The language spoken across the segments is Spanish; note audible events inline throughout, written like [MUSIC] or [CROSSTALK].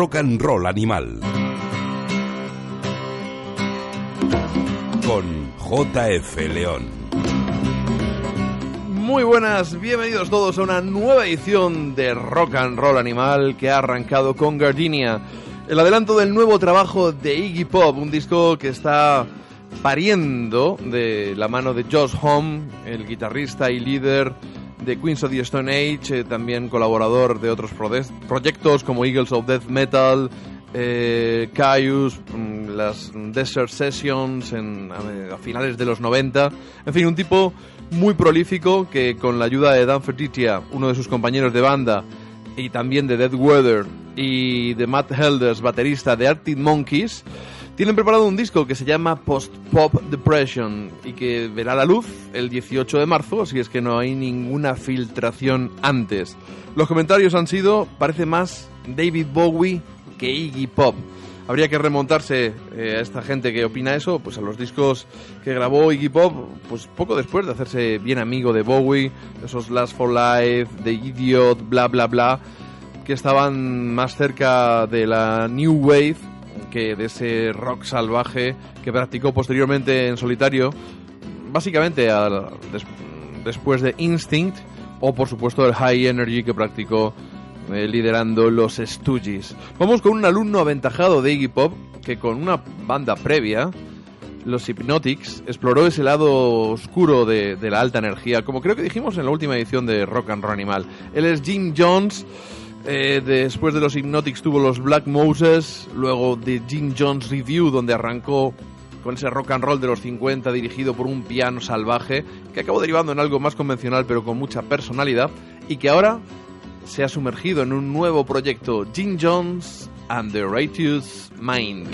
rock and roll animal. Con JF León. Muy buenas, bienvenidos todos a una nueva edición de Rock and Roll Animal que ha arrancado con Gardenia. El adelanto del nuevo trabajo de Iggy Pop, un disco que está pariendo de la mano de Josh Home, el guitarrista y líder de Queens of the Stone Age, eh, también colaborador de otros proyectos como Eagles of Death Metal, eh, Caius, mm, las Desert Sessions en, a, a, finales de los 90. En fin, un tipo muy prolífico que con la ayuda de Dan Fertitia, uno de sus compañeros de banda, y también de Dead Weather y de Matt Helders, baterista de Arctic Monkeys, tienen preparado un disco que se llama Post Pop Depression y que verá la luz el 18 de marzo, así es que no hay ninguna filtración antes. Los comentarios han sido, parece más David Bowie que Iggy Pop. Habría que remontarse eh, a esta gente que opina eso, pues a los discos que grabó Iggy Pop, pues poco después de hacerse bien amigo de Bowie, esos Last for Life, The Idiot, bla bla bla, que estaban más cerca de la New Wave que de ese rock salvaje que practicó posteriormente en solitario, básicamente al- des- después de Instinct o por supuesto el High Energy que practicó eh, liderando los Stooges. Vamos con un alumno aventajado de Iggy Pop que con una banda previa, los Hypnotics, exploró ese lado oscuro de, de la alta energía, como creo que dijimos en la última edición de Rock and Roll Animal. Él es Jim Jones. Eh, después de los Hypnotics tuvo los Black Moses, luego de Jim Jones Review, donde arrancó con ese rock and roll de los 50 dirigido por un piano salvaje, que acabó derivando en algo más convencional pero con mucha personalidad, y que ahora se ha sumergido en un nuevo proyecto, Jim Jones and the Righteous Mind.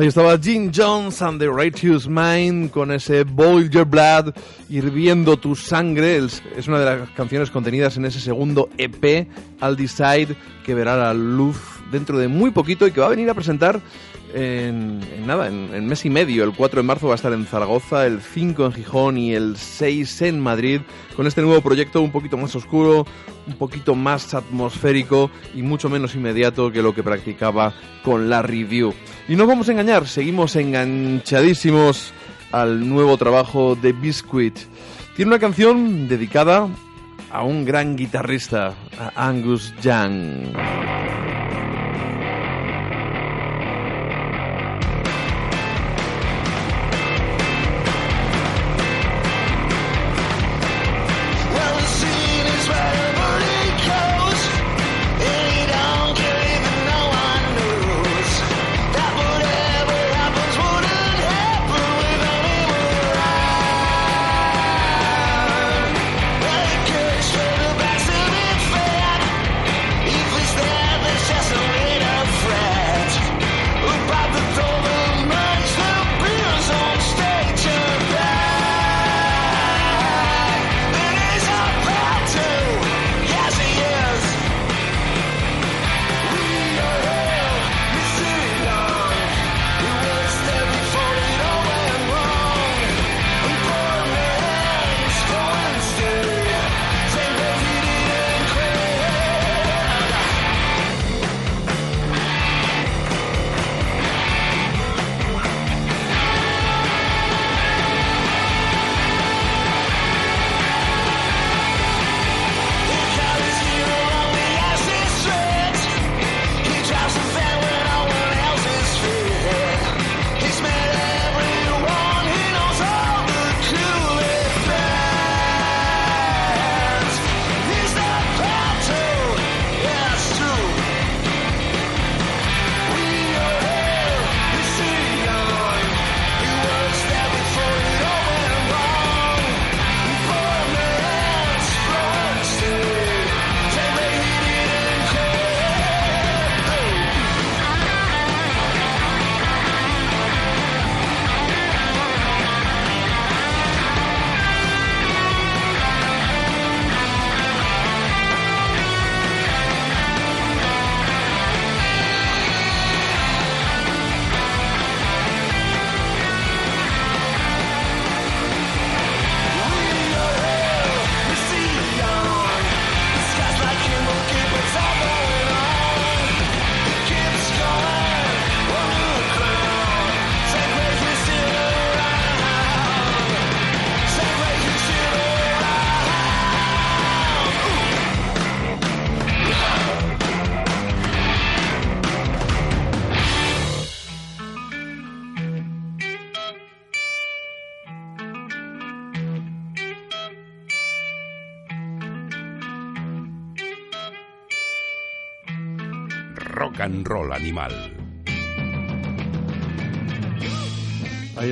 Ahí estaba Jim Jones and the Righteous Mind con ese Boil Your Blood Hirviendo tu sangre. Es una de las canciones contenidas en ese segundo EP, I'll Decide, que verá la luz dentro de muy poquito y que va a venir a presentar en, nada, en, en mes y medio. El 4 de marzo va a estar en Zaragoza, el 5 en Gijón y el 6 en Madrid, con este nuevo proyecto un poquito más oscuro, un poquito más atmosférico y mucho menos inmediato que lo que practicaba con la review. Y no vamos a engañar, seguimos enganchadísimos al nuevo trabajo de Biscuit. Tiene una canción dedicada a un gran guitarrista, a Angus Young.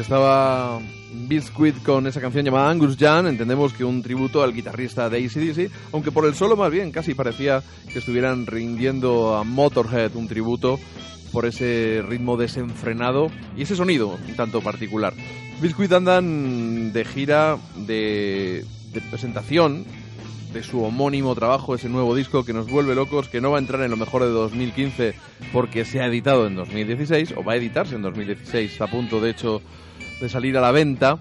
Estaba Biscuit con esa canción llamada Angus Young. Entendemos que un tributo al guitarrista de ACDC, aunque por el solo más bien casi parecía que estuvieran rindiendo a Motorhead un tributo por ese ritmo desenfrenado y ese sonido un tanto particular. Biscuit andan de gira de, de presentación de su homónimo trabajo, ese nuevo disco que nos vuelve locos, que no va a entrar en lo mejor de 2015 porque se ha editado en 2016, o va a editarse en 2016, está a punto de hecho de salir a la venta.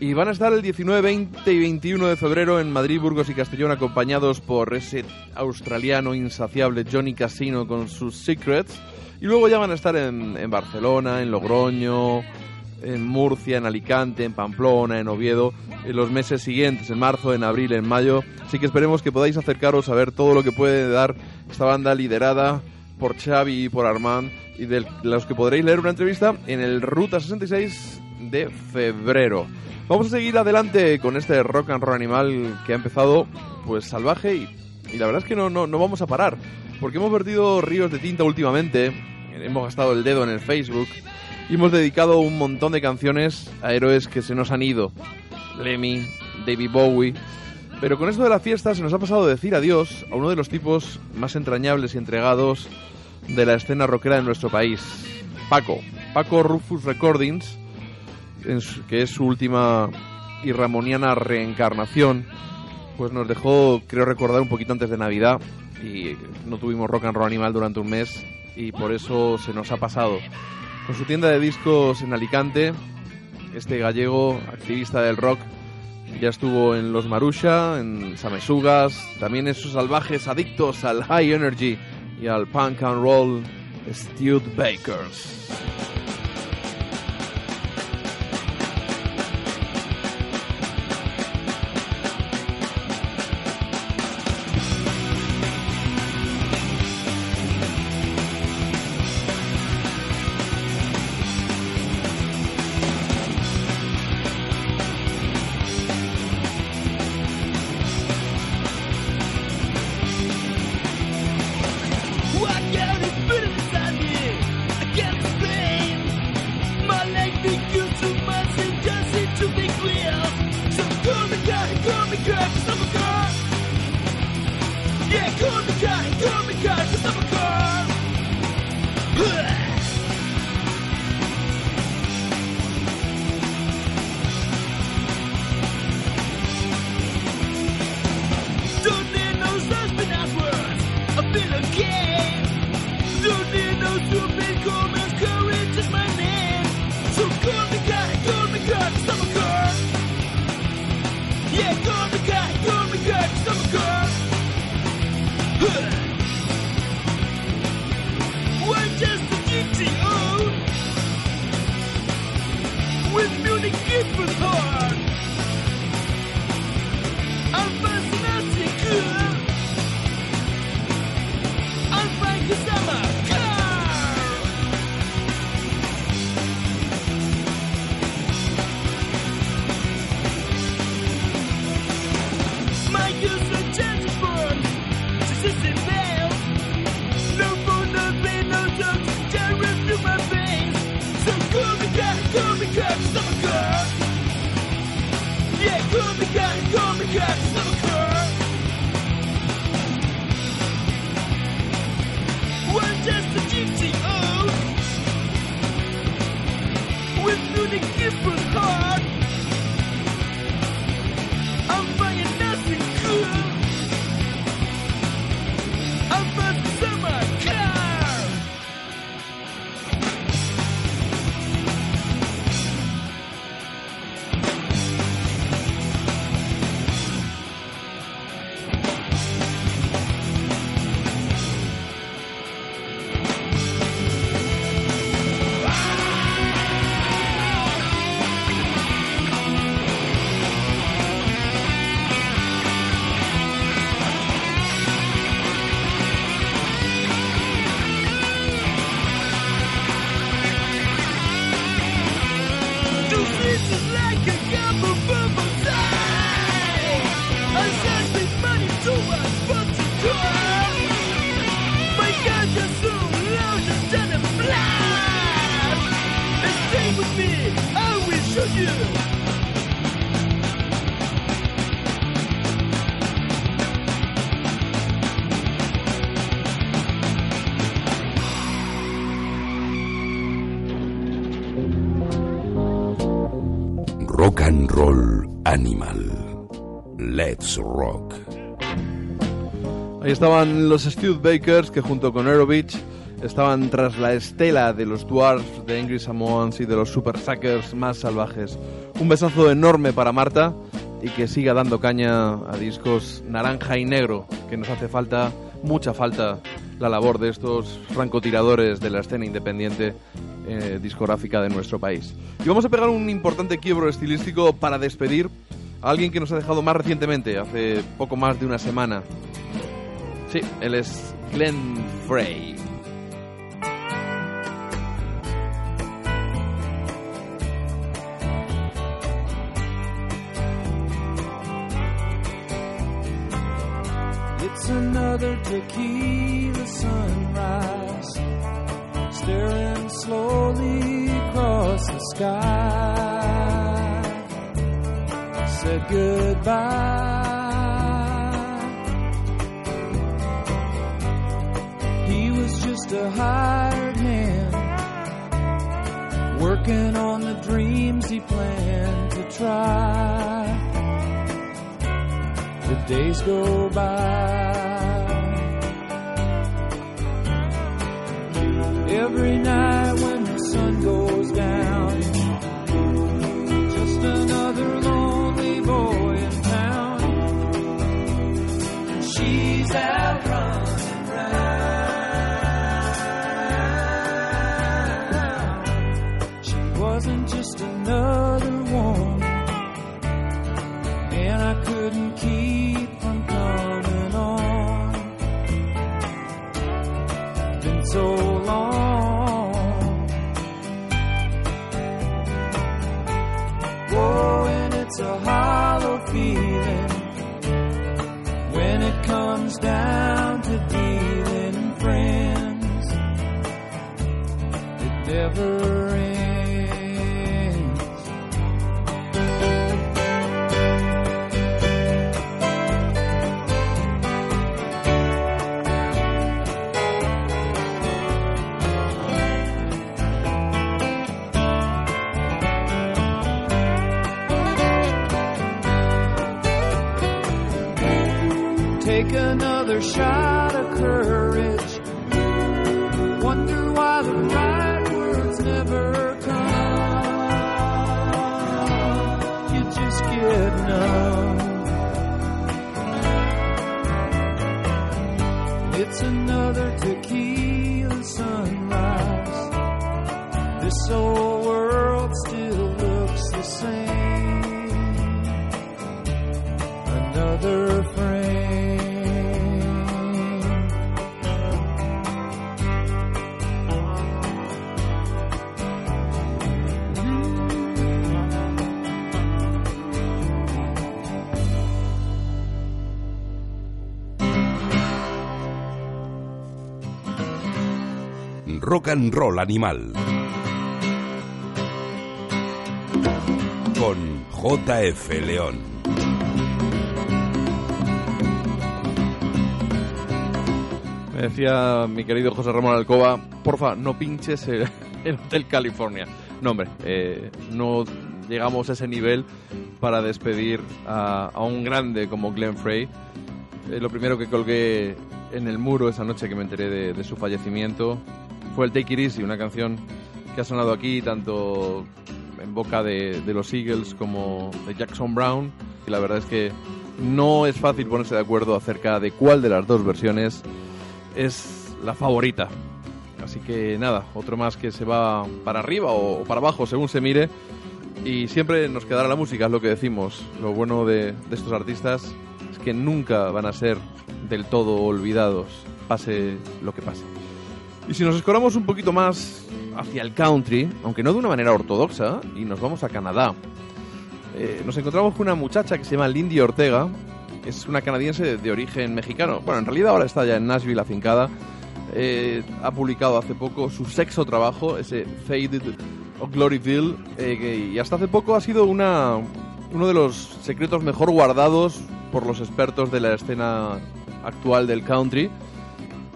Y van a estar el 19, 20 y 21 de febrero en Madrid, Burgos y Castellón, acompañados por ese australiano insaciable Johnny Casino con sus Secrets. Y luego ya van a estar en, en Barcelona, en Logroño, en Murcia, en Alicante, en Pamplona, en Oviedo, en los meses siguientes, en marzo, en abril, en mayo. Así que esperemos que podáis acercaros a ver todo lo que puede dar esta banda liderada por Xavi y por Armand y de los que podréis leer una entrevista en el Ruta 66 de febrero. Vamos a seguir adelante con este rock and roll animal que ha empezado pues salvaje y, y la verdad es que no, no, no vamos a parar porque hemos vertido ríos de tinta últimamente, hemos gastado el dedo en el Facebook y hemos dedicado un montón de canciones a héroes que se nos han ido. Lemmy, David Bowie. Pero con esto de la fiesta se nos ha pasado de decir adiós a uno de los tipos más entrañables y entregados de la escena rockera de nuestro país. Paco. Paco Rufus Recordings, que es su última y ramoniana reencarnación, pues nos dejó, creo recordar, un poquito antes de Navidad y no tuvimos rock and roll animal durante un mes y por eso se nos ha pasado. Con su tienda de discos en Alicante, este gallego, activista del rock, ya estuvo en Los Marusha, en Samesugas, también en sus salvajes adictos al high energy y al punk and roll, Studebakers. I Ahí estaban los Studebakers que junto con Aerobitch estaban tras la estela de los Dwarfs, de Angry Samoans y de los Super Suckers más salvajes. Un besazo enorme para Marta y que siga dando caña a discos naranja y negro, que nos hace falta, mucha falta, la labor de estos francotiradores de la escena independiente eh, discográfica de nuestro país. Y vamos a pegar un importante quiebro estilístico para despedir a alguien que nos ha dejado más recientemente, hace poco más de una semana. Sí, él es Glenn Frey. It's another tequila sunrise, staring slowly across the sky. Said goodbye. Just a hired hand, working on the dreams he planned to try. The days go by. Every night Rock and Roll Animal. Con JF León. Me decía mi querido José Ramón Alcoba, porfa, no pinches el, [LAUGHS] el Hotel California. No, hombre, eh, no llegamos a ese nivel para despedir a, un grande como Glenn Frey. Eh, lo primero que colgué en el muro esa noche que me enteré de su fallecimiento fue el Take It Easy, una canción que ha sonado aquí tanto en boca de, los Eagles como de Jackson Brown. Y la verdad es que no es fácil ponerse de acuerdo acerca de cuál de las dos versiones es la favorita. Así que nada, otro más que se va para arriba o para abajo según se mire. Y siempre nos quedará la música, es lo que decimos. Lo bueno de, de estos artistas es que nunca van a ser del todo olvidados, pase lo que pase. Y si nos escoramos un poquito más hacia el country, aunque no de una manera ortodoxa, y nos vamos a Canadá, eh, nos encontramos con una muchacha que se llama Lindy Ortega, es una canadiense de, de origen mexicano. Bueno, en realidad ahora está ya en Nashville afincada. Eh, ha publicado hace poco su sexto trabajo, ese Faded of Gloryville, eh, y hasta hace poco ha sido una, uno de los secretos mejor guardados por los expertos de la escena actual del country.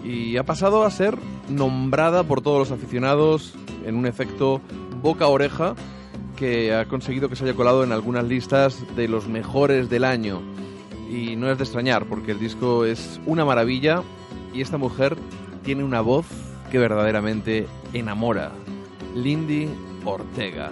Y ha pasado a ser nombrada por todos los aficionados en un efecto boca-oreja que ha conseguido que se haya colado en algunas listas de los mejores del año. Y no es de extrañar, porque el disco es una maravilla y esta mujer tiene una voz que verdaderamente enamora. Lindy Ortega.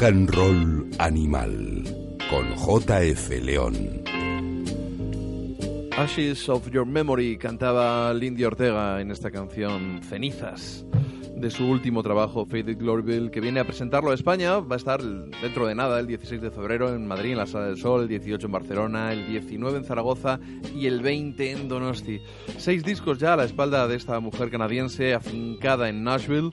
Rock and Roll Animal con JF León. Ashes of Your Memory cantaba Lindy Ortega en esta canción Cenizas de su último trabajo Faded Gloryville que viene a presentarlo a España. Va a estar dentro de nada el 16 de febrero en Madrid en la Sala del Sol el 18 en Barcelona el 19 en Zaragoza y el 20 en Donosti. Seis discos ya a la espalda de esta mujer canadiense afincada en Nashville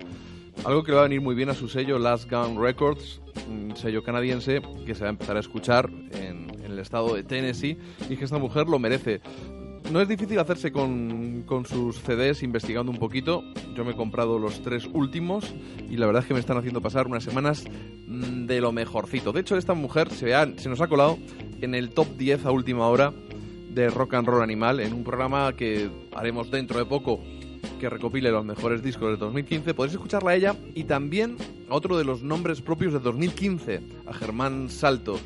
algo que le va a venir muy bien a su sello Last Gun Records un sello canadiense que se va a empezar a escuchar en, el estado de Tennessee y que esta mujer lo merece no es difícil hacerse con, con sus CDs investigando un poquito. Yo me he comprado los tres últimos y la verdad es que me están haciendo pasar unas semanas mm, de lo mejorcito. De hecho, esta mujer se, se nos ha colado en el top 10 a última hora de Rock and Roll Animal en un programa que haremos dentro de poco que recopile los mejores discos del 2015. Podéis escucharla a ella y también a otro de los nombres propios de 2015, a Germán Salto,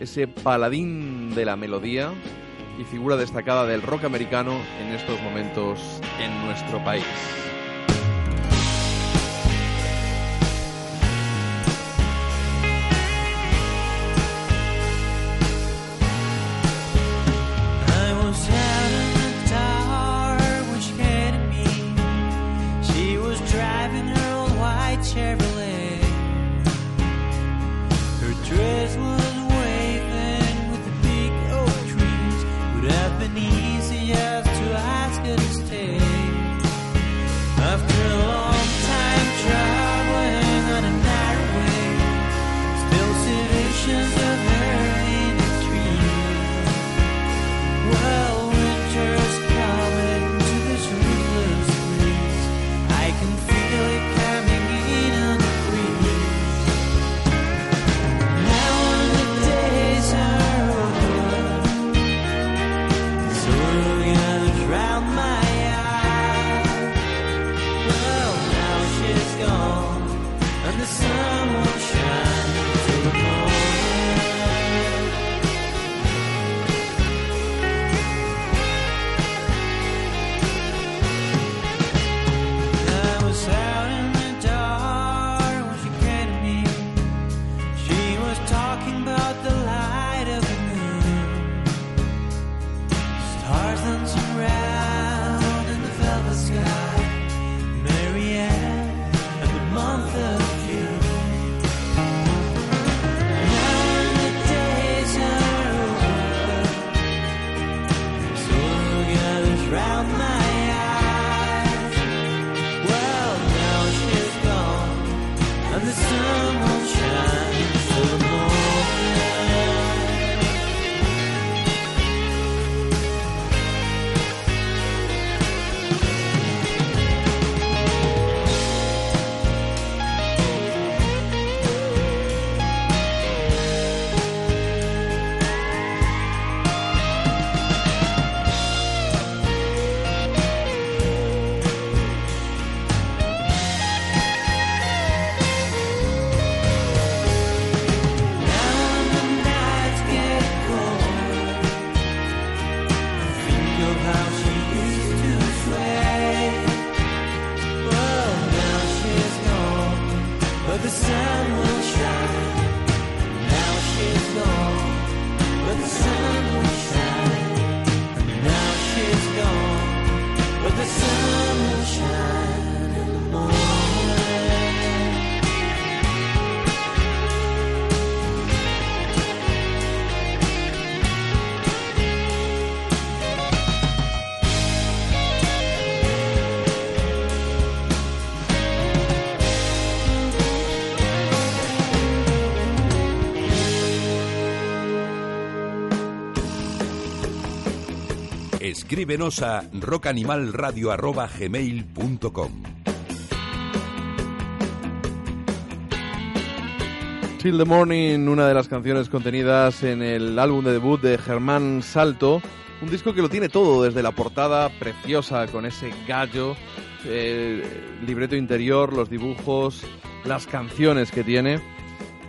ese paladín de la melodía y figura destacada del rock americano en estos momentos en nuestro país. Escríbenos a rockanimalradio.gmail.com Till the Morning, una de las canciones contenidas en el álbum de debut de Germán Salto, un disco que lo tiene todo, desde la portada preciosa con ese gallo, eh, libreto interior, los dibujos, las canciones que tiene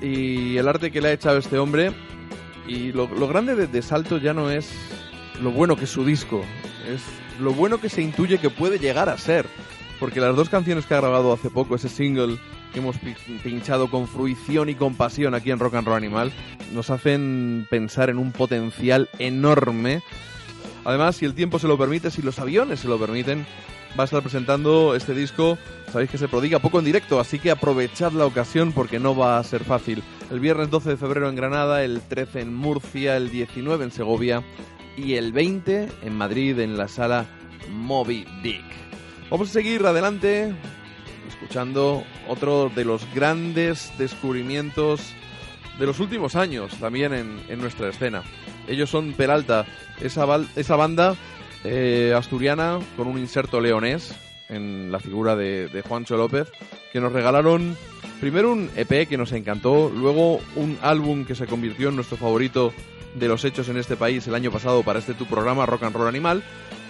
y el arte que le ha echado este hombre. Y lo, grande de, de Salto ya no es lo bueno que es su disco, es lo bueno que se intuye que puede llegar a ser. porque las dos canciones que ha grabado hace poco, ese single que hemos pi- pinchado con fruición y con pasión aquí en Rock and Roll Animal, nos hacen pensar en un potencial enorme. Además, si el tiempo se lo permite, si los aviones se lo permiten, va a estar presentando este disco. Sabéis que se prodiga poco en directo, así que aprovechad la ocasión porque no va a ser fácil. El viernes 12 de febrero en Granada, el 13 en Murcia, el 19 en Segovia y el 20 en Madrid en la sala Moby Dick. Vamos a seguir adelante escuchando otro de los grandes descubrimientos de los últimos años también en, en nuestra escena. Ellos son Peralta, esa, esa banda eh, asturiana con un inserto leonés en la figura de Juancho López, que nos regalaron primero un EP que nos encantó, luego un álbum que se convirtió en nuestro favorito de los hechos en este país el año pasado para este tu programa Rock and Roll Animal,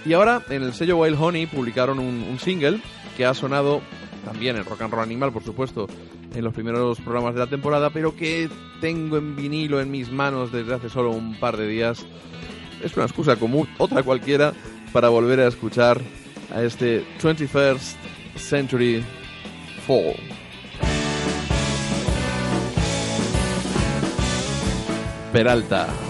y ahora en el sello Wild Honey publicaron un, single que ha sonado también en Rock and Roll Animal, por supuesto, en los primeros programas de la temporada, pero que tengo en vinilo en mis manos desde hace solo un par de días. Es una excusa común, otra cualquiera, para volver a escuchar a este 21st Century Fall. Peralta.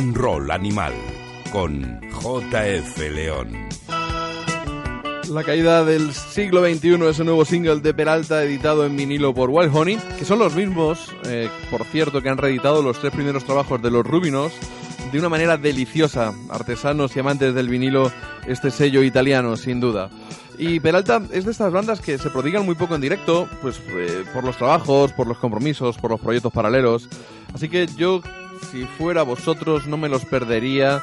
And Roll Animal con JF León. La caída del siglo XXI es un nuevo single de Peralta editado en vinilo por Wild Honey, que son los mismos, eh, por cierto, que han reeditado los tres primeros trabajos de los Rubinos de una manera deliciosa. Artesanos y amantes del vinilo, este sello italiano, sin duda. Y Peralta es de estas bandas que se prodigan muy poco en directo, pues eh, por los trabajos, por los compromisos, por los proyectos paralelos. Así que yo, si fuera vosotros, no me los perdería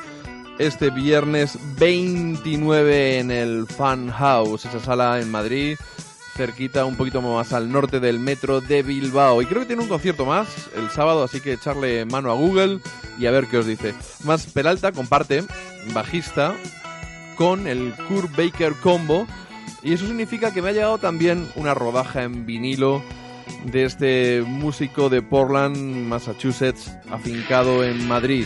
este viernes 29 en el Fun House, esa sala en Madrid, cerquita, un poquito más al norte del metro de Bilbao. Y creo que tiene un concierto más el sábado, así que echarle mano a Google y a ver qué os dice. Más Peralta comparte, bajista, con el Kurt Baker Combo. Y eso significa que me ha llegado también una rodaja en vinilo de este músico de Portland, Massachusetts, afincado en Madrid.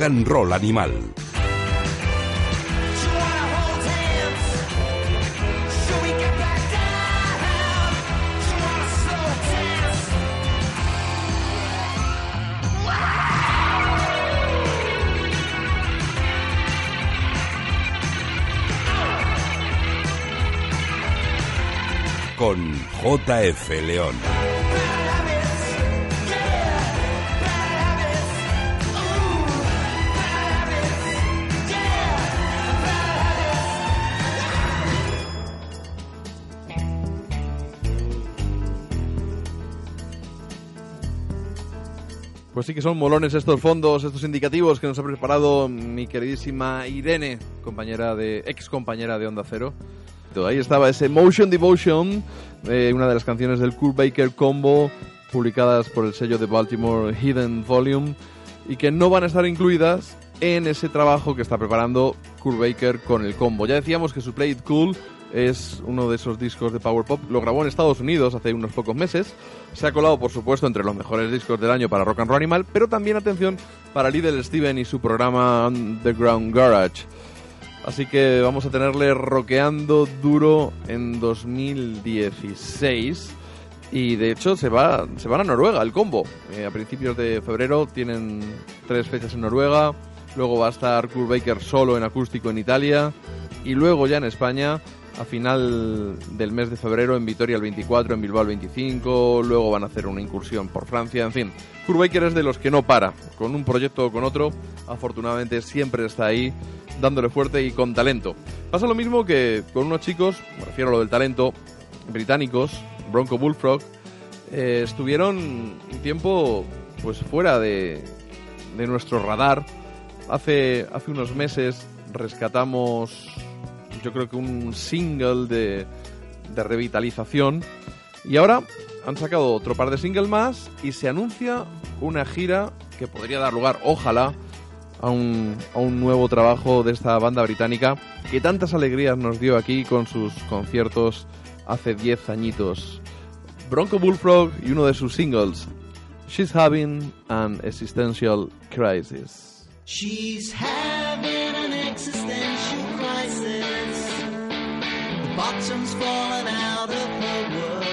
Rock and Roll Animal. She wanna hold Pues sí que son molones estos fondos, estos indicativos que nos ha preparado mi queridísima Irene, compañera de ex compañera de Onda Cero. Ahí estaba ese Motion Devotion, eh, una de las canciones del Kurt Baker Combo, publicadas por el sello de Baltimore Hidden Volume, y que no van a estar incluidas en ese trabajo que está preparando Kurt Baker con el combo. Ya decíamos que su Play It Cool es uno de esos discos de Power Pop. Lo grabó en Estados Unidos hace unos pocos meses. Se ha colado, por supuesto, entre los mejores discos del año para Rock and Roll Animal, pero también, atención, para Little Steven y su programa Underground Garage. Así que vamos a tenerle roqueando duro en 2016. Y de hecho se, va, se van a Noruega el combo. Eh, a principios de febrero tienen tres fechas en Noruega. Luego va a estar Kurt Baker solo en acústico en Italia. Y luego ya en España a final del mes de febrero en Vitoria el 24, en Bilbao el 25. Luego van a hacer una incursión por Francia. En fin, Kurt Baker es de los que no para. Con un proyecto o con otro, afortunadamente siempre está ahí dándole fuerte y con talento. Pasa lo mismo que con unos chicos, me refiero a lo del talento, británicos, Bronco Bullfrog, eh, estuvieron un tiempo pues fuera de, de nuestro radar. Hace, hace unos meses rescatamos, yo creo que un single de, de revitalización. Y ahora han sacado otro par de singles más y se anuncia una gira que podría dar lugar, ojalá, a un, a un nuevo trabajo de esta banda británica que tantas alegrías nos dio aquí con sus conciertos hace 10 añitos. Bronco Bullfrog y uno de sus singles, She's Having an Existential Crisis. She's having an existential bottom's fallen out of her world.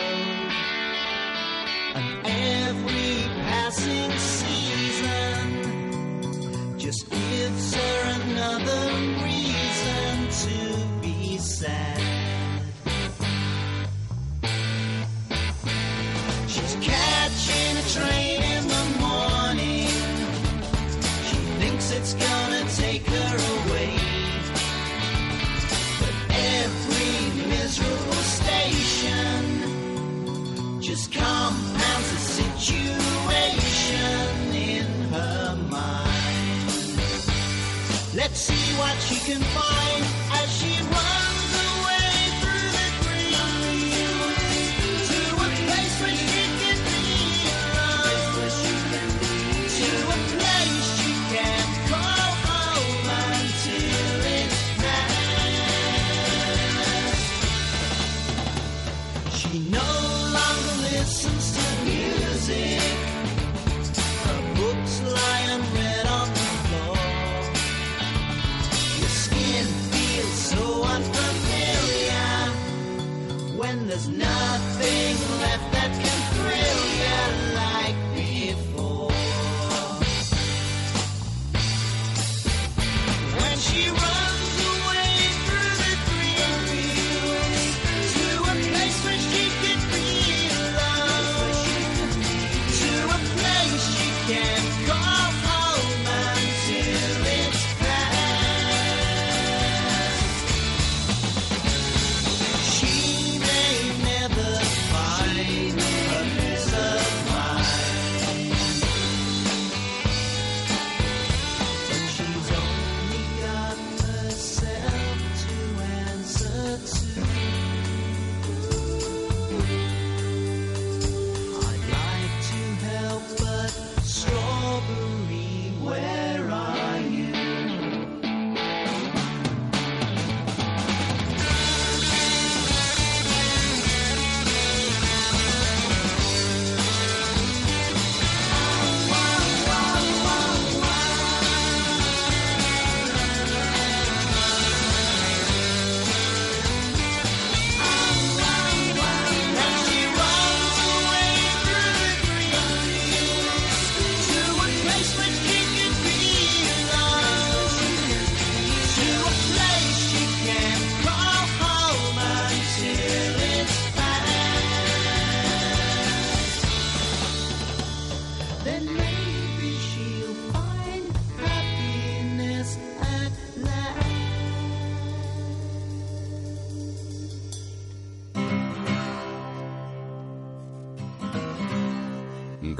And every passing season just gives her another reason to be sad. She's catching a train Let's see what she can find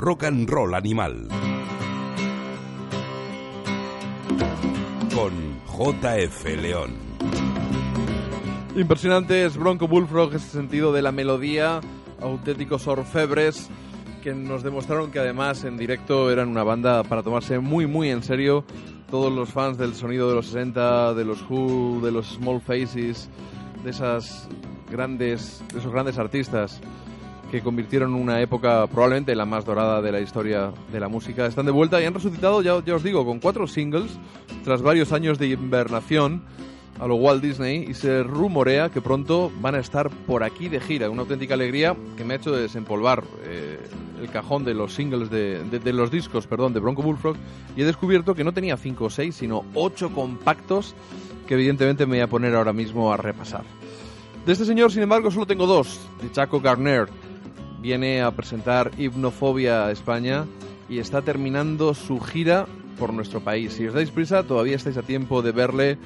Rock and Roll Animal. Con JF León. Impresionante es Bronco Bullfrog ese sentido de la melodía, auténticos orfebres que nos demostraron que además en directo eran una banda para tomarse muy muy en serio. Todos los fans del sonido de los 60, de los Who, de los Small Faces, de esas grandes, de esos grandes artistas que convirtieron una época probablemente la más dorada de la historia de la música. Están de vuelta y han resucitado, ya, ya os digo, con cuatro singles tras varios años de invernación. a lo Walt Disney y se rumorea que pronto van a estar por aquí de gira. Una auténtica alegría que me ha hecho desempolvar eh, el cajón de los singles de, de- de los discos, perdón, de Bronco Bullfrog y he descubierto que no tenía 5 o 6, sino 8 compactos que evidentemente me voy a poner ahora mismo a repasar. De este señor, sin embargo, solo tengo dos, de Chaco Garner. Viene a presentar Hipnofobia a España y está terminando su gira por nuestro país. Si os dais prisa, todavía estáis a tiempo de verle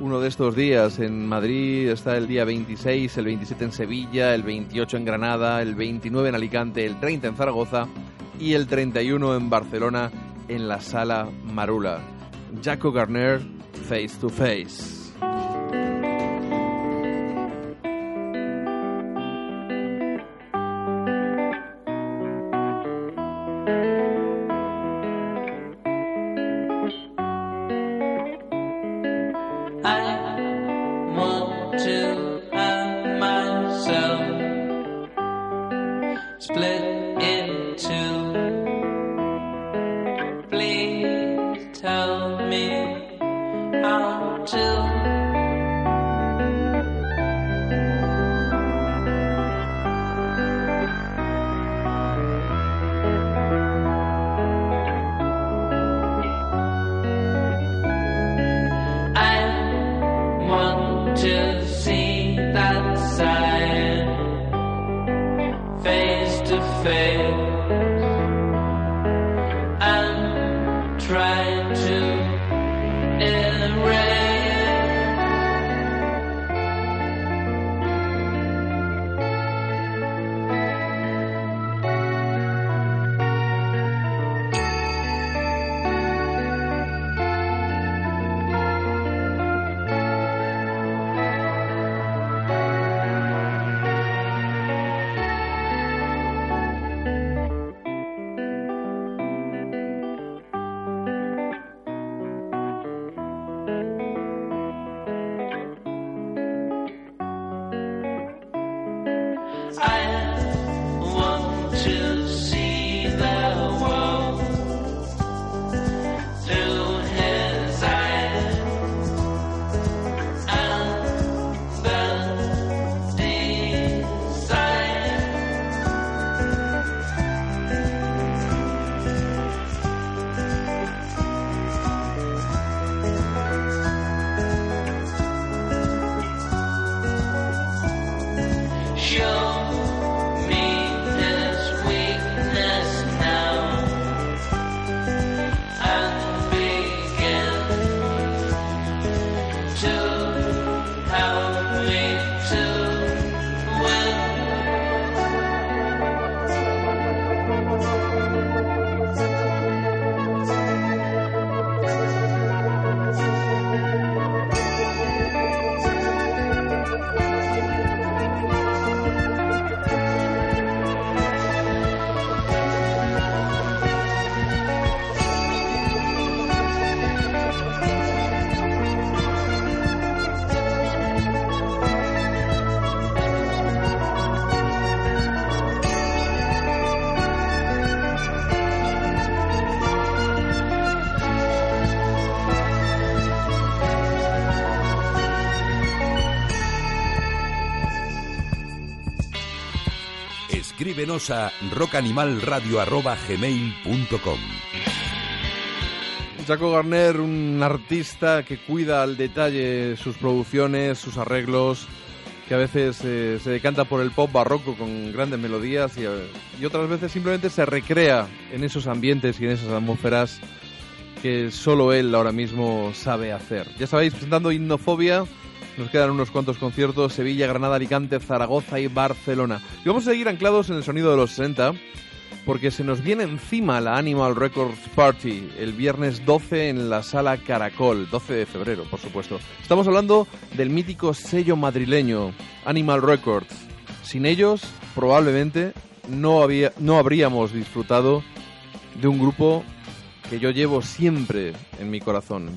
uno de estos días. En Madrid está el día 26, el 27 en Sevilla, el 28 en Granada, el 29 en Alicante, el 30 en Zaragoza y el 31 en Barcelona en la Sala Marula. Jaco Garner, Face to Face. Escríbenos a Jaco Garner, un artista que cuida al detalle sus producciones, sus arreglos, que a veces eh, se decanta por el pop barroco con grandes melodías y, eh, y otras veces simplemente se recrea en esos ambientes y en esas atmósferas que solo él ahora mismo sabe hacer. Ya sabéis, presentando Hipnofobia, nos quedan unos cuantos conciertos, Sevilla, Granada, Alicante, Zaragoza y Barcelona. Y vamos a seguir anclados en el sonido de los 60, porque se nos viene encima la Animal Records Party el viernes 12 en la sala Caracol, 12 de febrero, por supuesto. Estamos hablando del mítico sello madrileño Animal Records. Sin ellos, probablemente no, había, no habríamos disfrutado de un grupo que yo llevo siempre en mi corazón.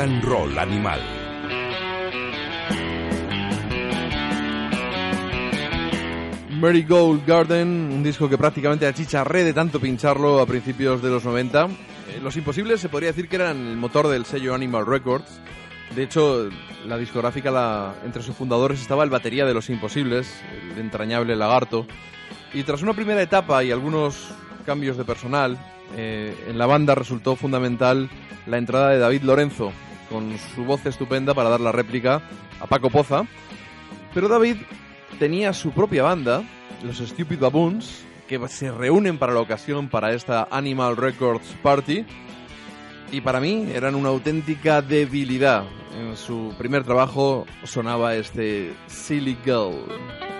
Roll Animal. Marigold Garden, un disco que prácticamente achicharré de tanto pincharlo a principios de los 90. Eh, Los Imposibles se podría decir que eran el motor del sello Animal Records. De hecho, la discográfica, entre sus fundadores estaba el batería de Los Imposibles, el entrañable lagarto. Y tras una primera etapa y algunos cambios de personal, eh, en la banda resultó fundamental la entrada de David Lorenzo, con su voz estupenda para dar la réplica a Paco Poza. Pero David tenía su propia banda, los Stupid Baboons, que se reúnen para la ocasión para esta Animal Records Party. Y para mí eran una auténtica debilidad. En su primer trabajo sonaba este Silly Girl.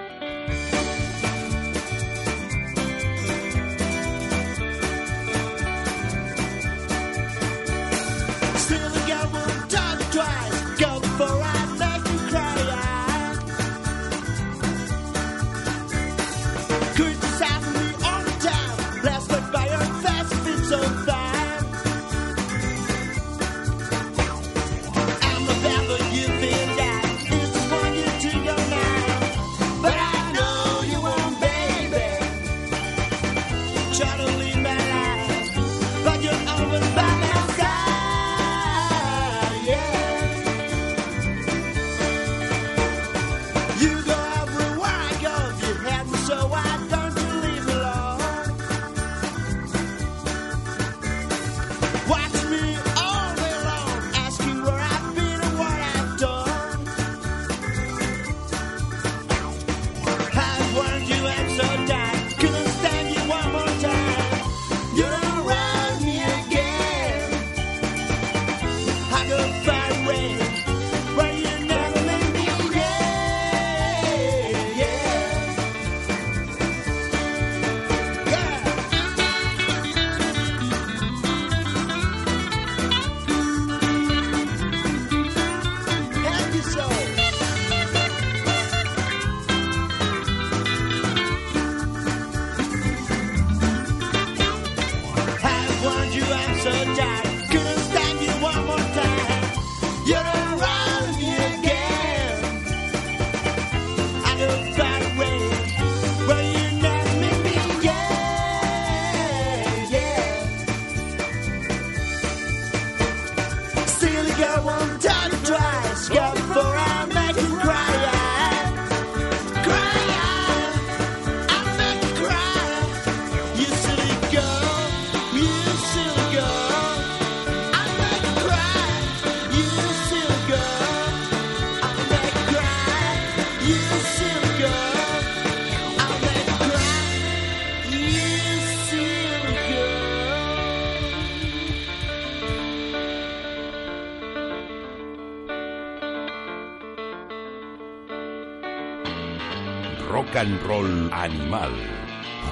Roll Animal.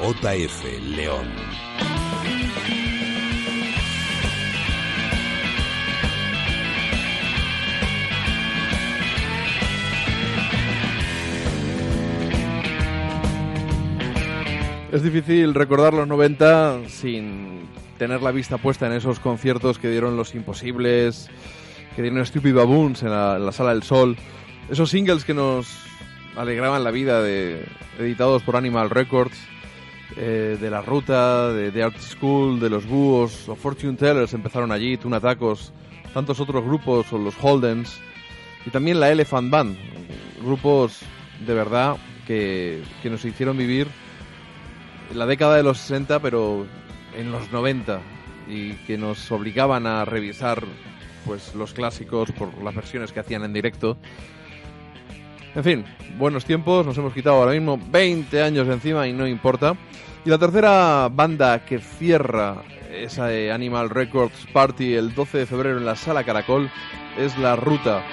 JF León. Es difícil recordar los 90 sin tener la vista puesta en esos conciertos que dieron Los Imposibles, que dieron Stupid Baboons en la, en la Sala del Sol. Esos singles que nos alegraban la vida, de, editados por Animal Records, eh, de La Ruta, de The Art School, de Los Búhos, los Fortune Tellers empezaron allí, Tuna Tacos, tantos otros grupos, o los Holdens, y también la Elephant Band, grupos de verdad que, que nos hicieron vivir la década de los 60, pero en los 90 y que nos obligaban a revisar pues los clásicos por las versiones que hacían en directo. En fin, buenos tiempos, nos hemos quitado ahora mismo 20 años encima y no importa. Y la tercera banda que cierra esa de Animal Records Party el 12 de febrero en la Sala Caracol es La Ruta.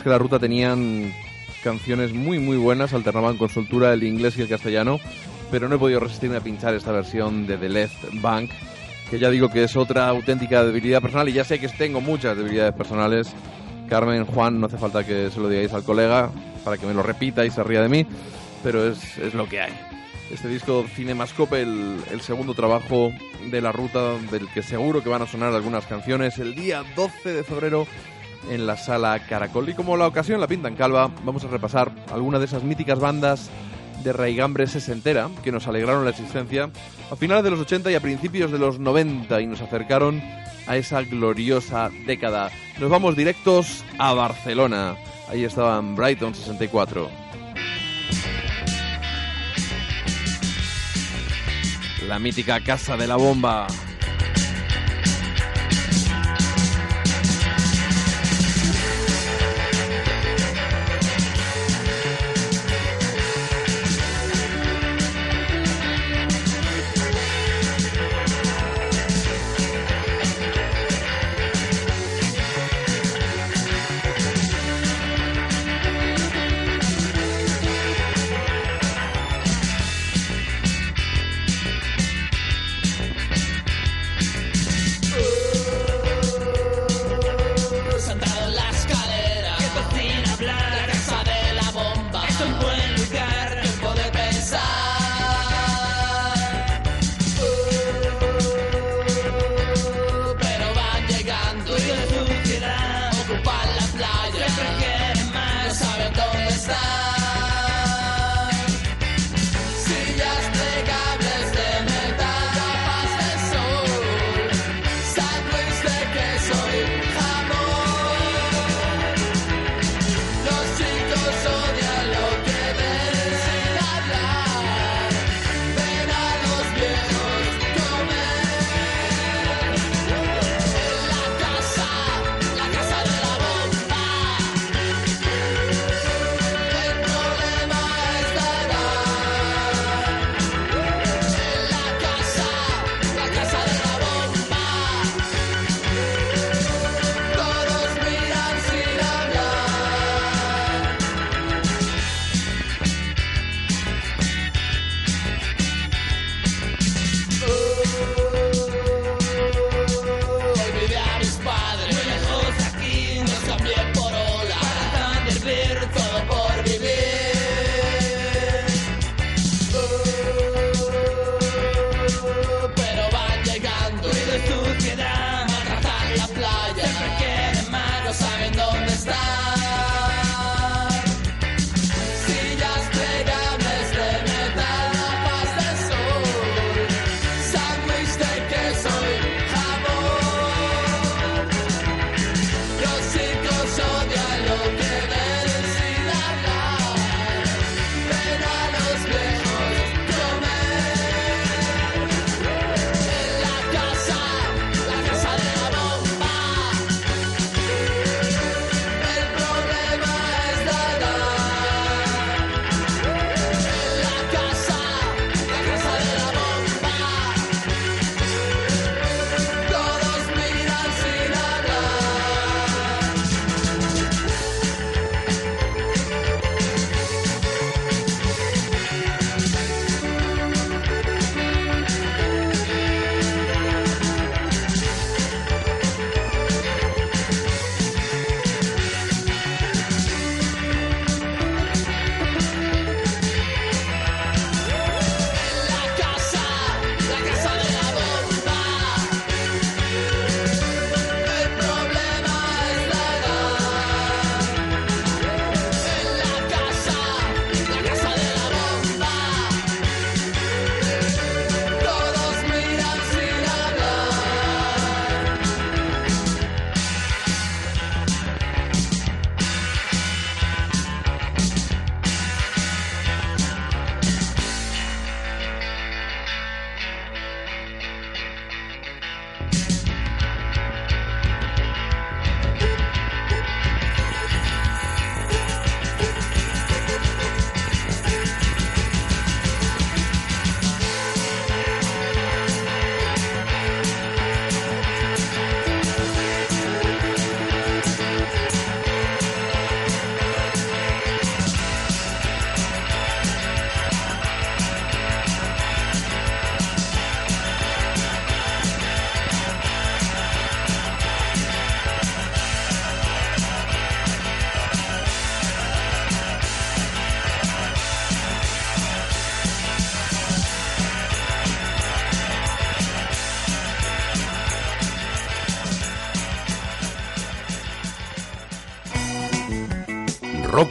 Es que la ruta tenían canciones muy muy buenas, alternaban con soltura el inglés y el castellano, pero no he podido resistirme a pinchar esta versión de The Left Bank, que ya digo que es otra auténtica debilidad personal y ya sé que tengo muchas debilidades personales. Carmen, Juan, no hace falta que se lo digáis al colega para que me lo repita y se ría de mí, pero es, es lo que hay. Este disco Cinemascope, el, el segundo trabajo de la ruta, del que seguro que van a sonar algunas canciones, el día 12 de febrero en la sala Caracol. Y como la ocasión la pinta en calva, vamos a repasar alguna de esas míticas bandas de raigambre sesentera que nos alegraron la existencia a finales de los 80 y a principios de los 90 y nos acercaron a esa gloriosa década. Nos vamos directos a Barcelona. Ahí estaban Brighton 64. La mítica Casa de la Bomba.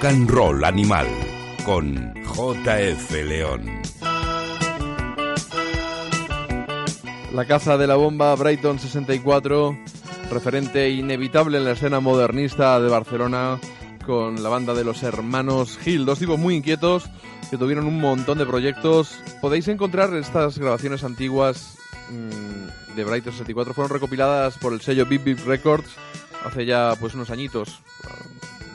And Roll Animal con JF León. La Casa de la Bomba, Brighton 64, referente inevitable en la escena modernista de Barcelona con la banda de los hermanos Gil, dos tipos muy inquietos que tuvieron un montón de proyectos. Podéis encontrar estas grabaciones antiguas mm, de Brighton 64, fueron recopiladas por el sello Big Big Records hace ya pues unos añitos.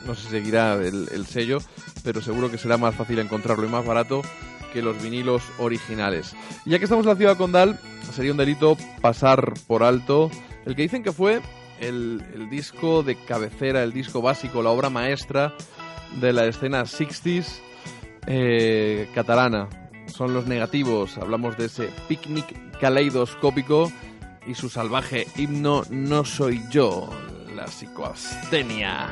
No si seguirá el, el sello, pero seguro que será más fácil encontrarlo y más barato que los vinilos originales. Y ya que estamos en la ciudad Condal, sería un delito pasar por alto el que dicen que fue el, el disco de cabecera, el disco básico, la obra maestra de la escena 60s eh, catalana. Son los negativos, hablamos de ese picnic caleidoscópico y su salvaje himno No soy yo, la psicoastenia.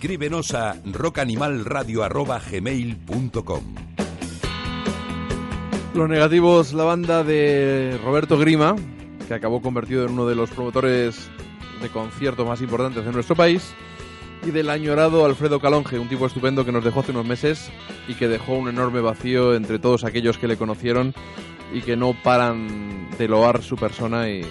Escríbenos a rockanimalradio.gmail.com Los negativos, la banda de Roberto Grima, que acabó convertido en uno de los promotores de conciertos más importantes de nuestro país, y del añorado Alfredo Calonge, un tipo estupendo que nos dejó hace unos meses y que dejó un enorme vacío entre todos aquellos que le conocieron y que no paran de loar su persona y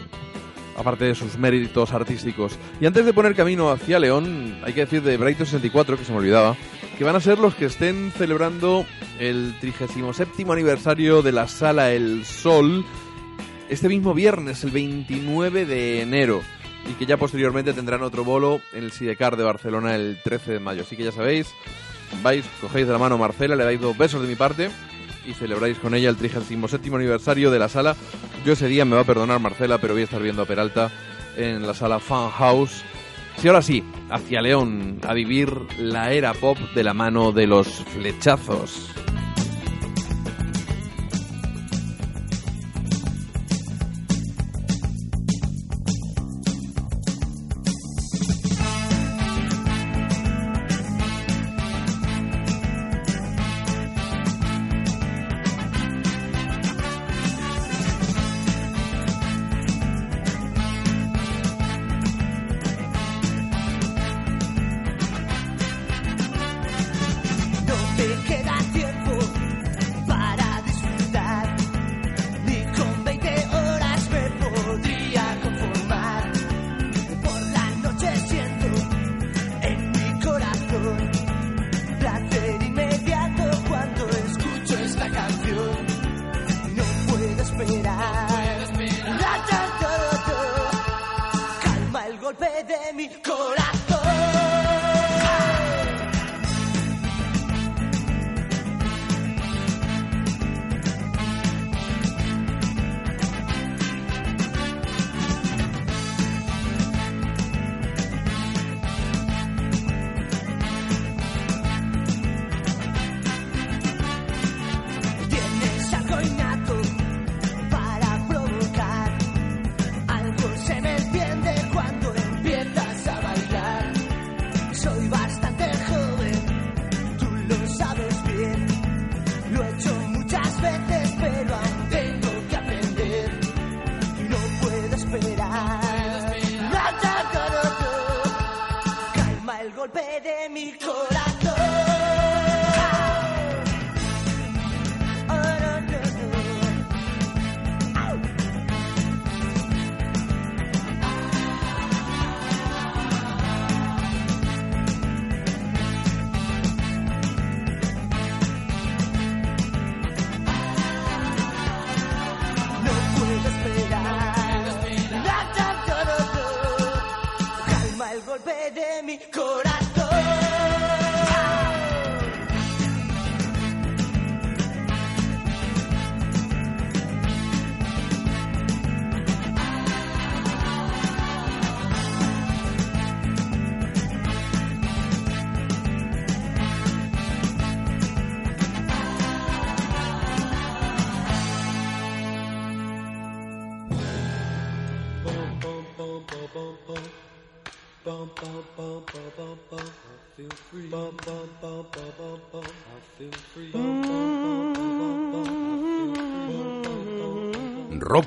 aparte de sus méritos artísticos. Y antes de poner camino hacia León, hay que decir de Brighton 64, que se me olvidaba, que van a ser los que estén celebrando el 37 aniversario de la sala El Sol este mismo viernes, el 29 de enero. Y que ya posteriormente tendrán otro bolo en el Sidecar de Barcelona el 13 de mayo. Así que ya sabéis, vais, cogéis de la mano a Marcela, le dais dos besos de mi parte y celebráis con ella el 37 aniversario de la sala. Yo ese día me va a perdonar Marcela, pero voy a estar viendo a Peralta en la sala Fan House. Y ahora sí, hacia León, a vivir la era pop de la mano de los flechazos.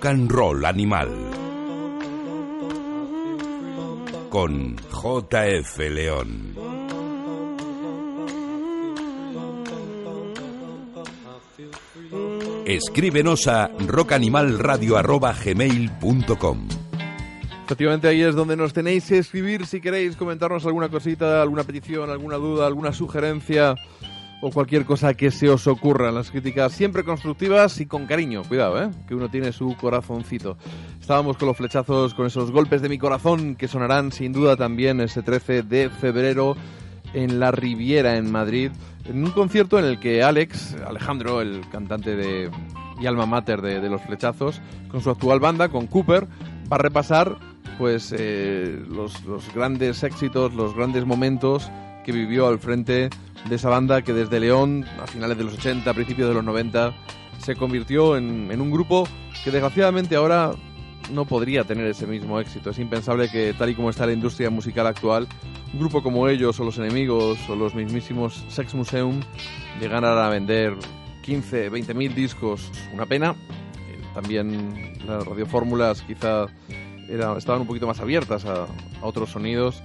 Rock and Roll Animal. Con JF León. Escríbenos a rockanimalradio.gmail.com Efectivamente, ahí es donde nos tenéis que escribir si queréis comentarnos alguna cosita, alguna petición, alguna duda, alguna sugerencia o cualquier cosa que se os ocurra. Las críticas siempre constructivas y con cariño. Cuidado, ¿eh? Que uno tiene su corazoncito. Estábamos con los flechazos, con esos golpes de mi corazón que sonarán sin duda también ese 13 de febrero en la Riviera, en Madrid, en un concierto en el que Alex, Alejandro, el cantante de y alma mater de, los flechazos, con su actual banda, con Cooper, va a repasar pues eh, los, los grandes éxitos, los grandes momentos que vivió al frente de esa banda que desde León, a finales de los 80, a principios de los 90, se convirtió en, un grupo que desgraciadamente ahora no podría tener ese mismo éxito. Es impensable que, tal y como está la industria musical actual, un grupo como ellos, o los enemigos, o los mismísimos Sex Museum, llegaran a vender 15, 20 mil discos. Una pena. Eh, También las radiofórmulas quizá estaban un poquito más abiertas a otros sonidos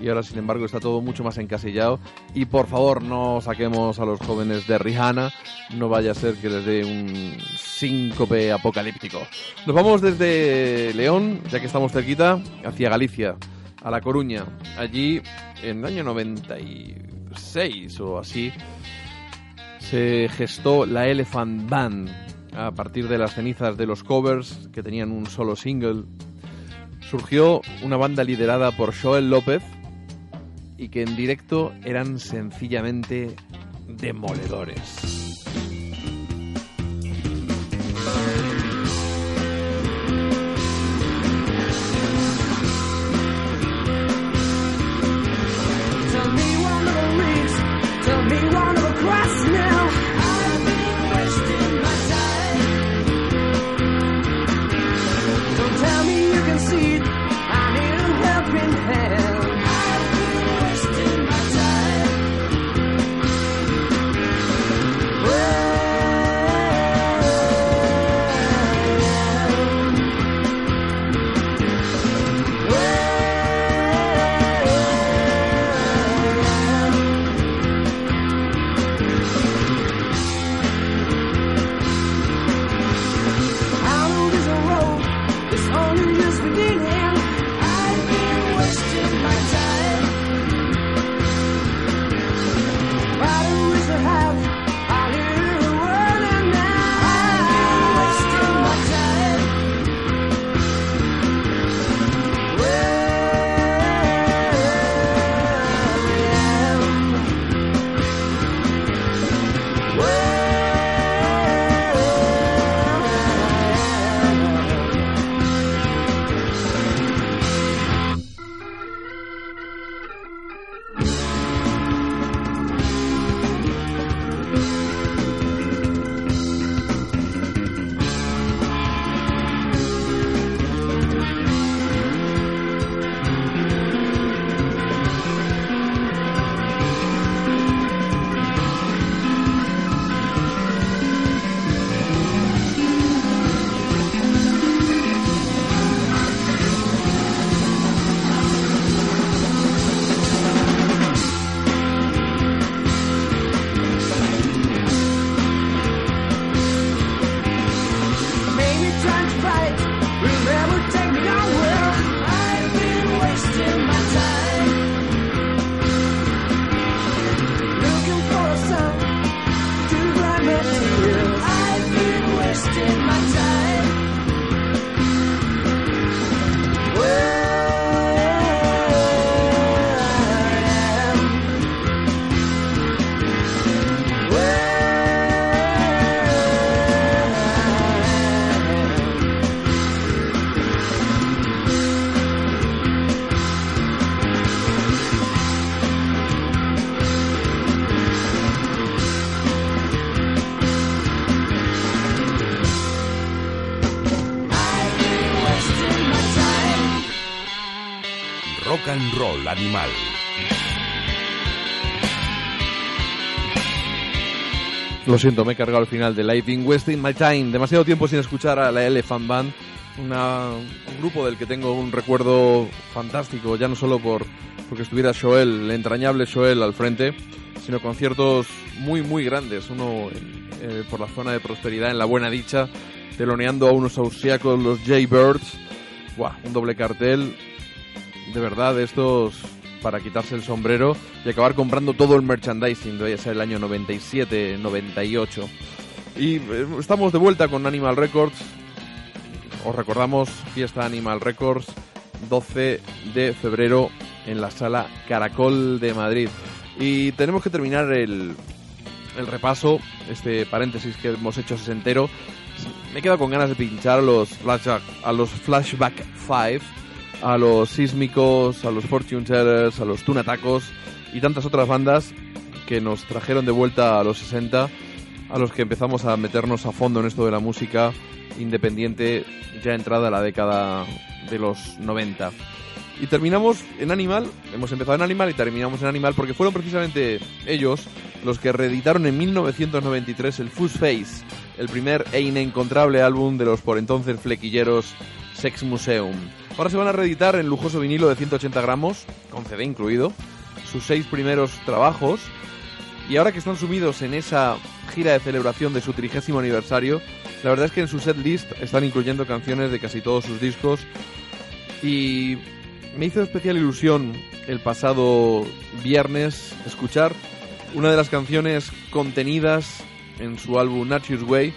y ahora sin embargo está todo mucho más encasillado. Y por favor no saquemos a los jóvenes de Rihanna. No vaya a ser que les dé un síncope apocalíptico. Nos vamos desde León ya que estamos cerquita hacia Galicia a La Coruña. Allí en el año 96 o así se gestó la Elephant Band a partir de las cenizas de los covers que tenían un solo single. Surgió una banda liderada por Joel López y que en directo eran sencillamente demoledores. Roll animal. Lo siento, me he cargado al final de Live in Wasting My Time. Demasiado tiempo sin escuchar a la Elephant Band, un grupo del que tengo un recuerdo fantástico, ya no solo por porque estuviera Joel, el entrañable Joel al frente, sino conciertos muy, muy grandes. Uno en- eh, por la zona de prosperidad en la buena dicha, teloneando a unos austriacos, los Jaybirds. Buah, un doble cartel. De verdad, estos para quitarse el sombrero y acabar comprando todo el merchandising de ese el año 97, 98. Y eh, estamos de vuelta con Animal Records. Os recordamos, fiesta Animal Records, 12 de febrero en la sala Caracol de Madrid. Y tenemos que terminar el, el repaso, este paréntesis que hemos hecho sesentero. Me he quedado con ganas de pinchar los a los flashback 5, a los Sísmicos, a los Fortune Tellers, a los Tunatacos y tantas otras bandas que nos trajeron de vuelta a los 60, a los que empezamos a meternos a fondo en esto de la música independiente ya entrada la década de los 90. Y terminamos en Animal, hemos empezado en Animal y terminamos en Animal porque fueron precisamente ellos los que reeditaron en 1993 el Fuzz Face, el primer e inencontrable álbum de los por entonces flequilleros Sex Museum. Ahora se van a reeditar en lujoso vinilo de 180 gramos, con CD incluido, sus seis primeros trabajos. Y ahora que están sumidos en esa gira de celebración de su trigésimo aniversario, la verdad es que en su set list están incluyendo canciones de casi todos sus discos. Y me hizo especial ilusión el pasado viernes escuchar una de las canciones contenidas en su álbum Nature's Way,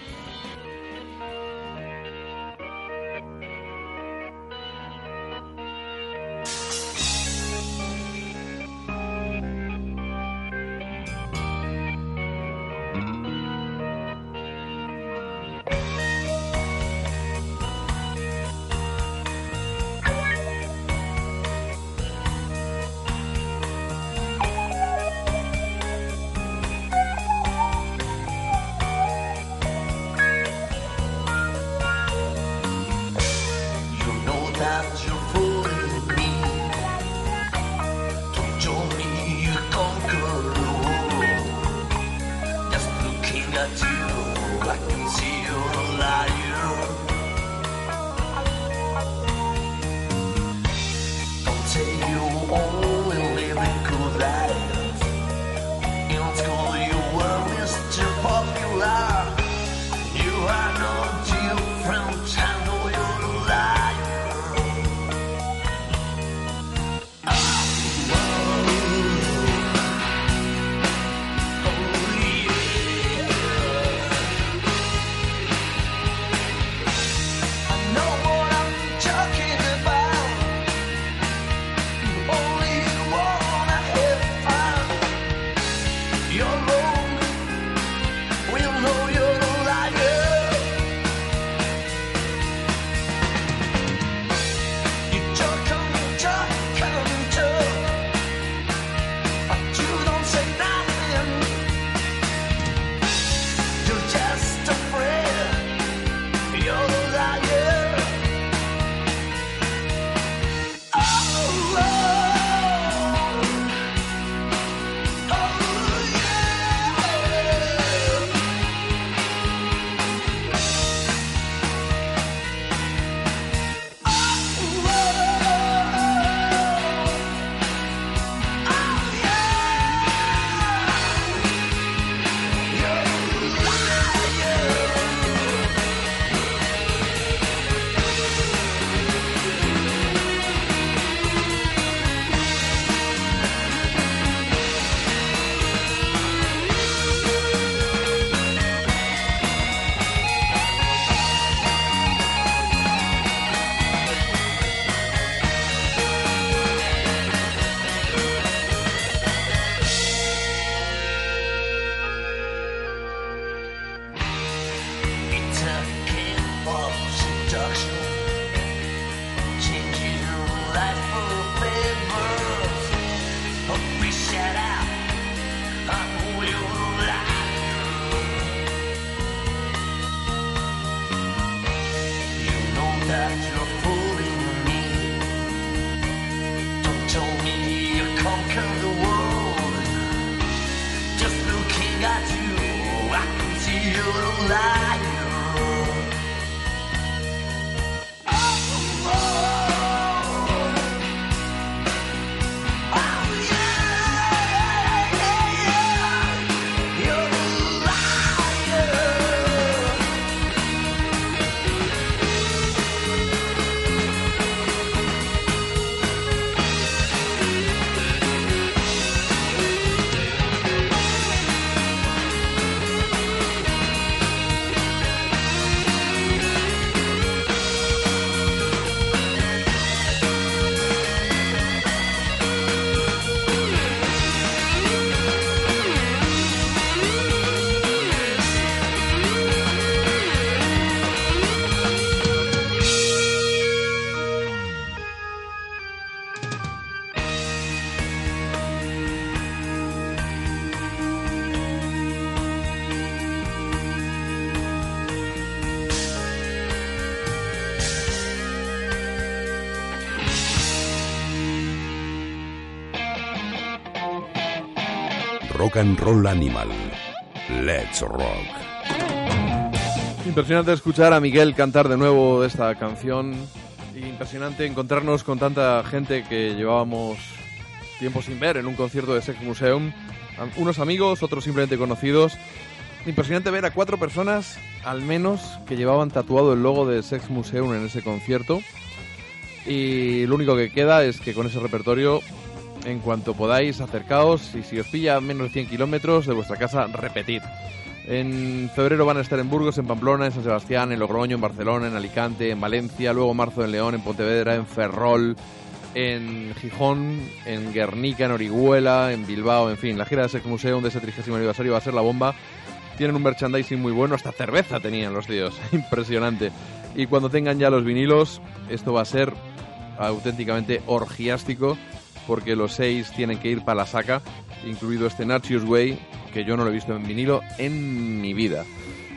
Rock and Roll Animal. Let's rock. Impresionante escuchar a Miguel cantar de nuevo esta canción. Impresionante encontrarnos con tanta gente que llevábamos tiempo sin ver en un concierto de Sex Museum. Unos amigos, otros simplemente conocidos. Impresionante ver a cuatro personas, al menos, que llevaban tatuado el logo de Sex Museum en ese concierto. Y lo único que queda es que con ese repertorio, en cuanto podáis, acercaos y si os pilla menos de 100 kilómetros de vuestra casa, repetid. En febrero van a estar en Burgos, en Pamplona, en San Sebastián, en Logroño, en Barcelona, en Alicante, en Valencia, luego marzo en León, en Pontevedra, en Ferrol, en Gijón, en Guernica, en Orihuela, en Bilbao, en fin, la gira de Sex Museum de ese 30 aniversario va a ser la bomba. Tienen un merchandising muy bueno, hasta cerveza tenían los tíos, [LAUGHS] impresionante. Y cuando tengan ya los vinilos, esto va a ser auténticamente orgiástico, porque los seis tienen que ir para la saca, incluido este Nachios Way, que yo no lo he visto en vinilo en mi vida.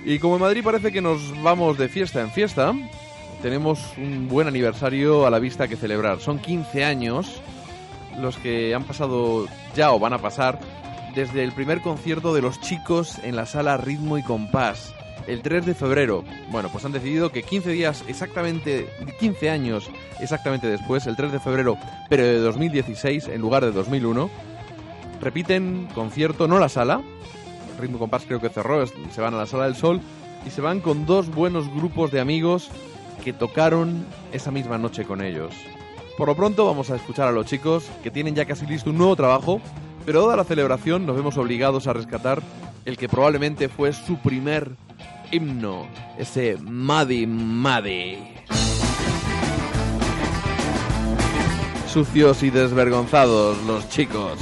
Y como en Madrid parece que nos vamos de fiesta en fiesta, tenemos un buen aniversario a la vista que celebrar. Son 15 años los que han pasado ya o van a pasar desde el primer concierto de los chicos en la sala Ritmo y Compás, el 3 de febrero. Bueno, pues han decidido que 15 días exactamente, 15 años exactamente después, el 3 de febrero, pero de 2016 en lugar de 2001, repiten concierto, no la sala, Ritmo Compás creo que cerró, se van a la Sala del Sol y se van con dos buenos grupos de amigos que tocaron esa misma noche con ellos. Por lo pronto vamos a escuchar a los chicos que tienen ya casi listo un nuevo trabajo, pero dada la celebración nos vemos obligados a rescatar el que probablemente fue su primer himno, ese Muddy Muddy. Sucios y desvergonzados los chicos.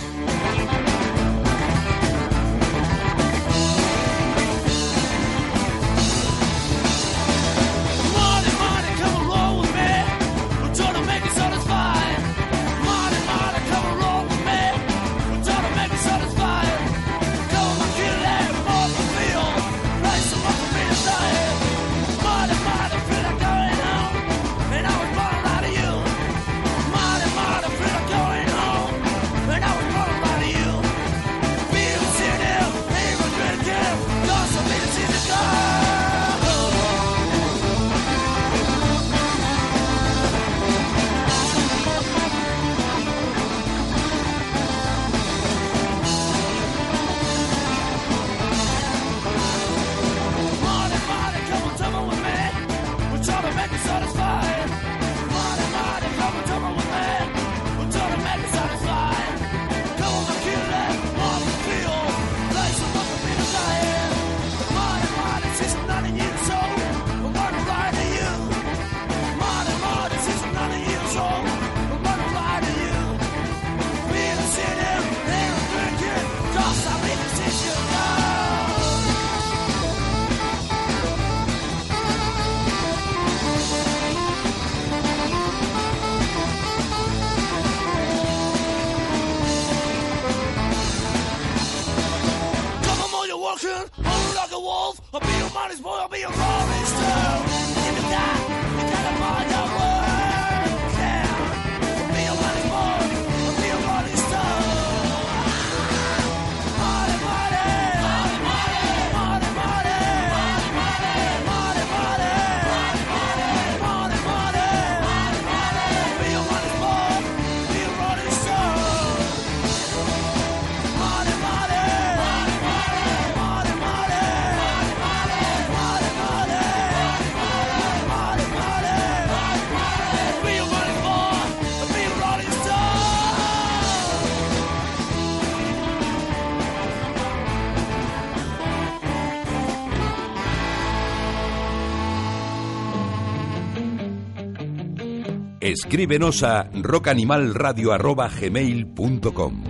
Escríbenos a rockanimalradio.gmail.com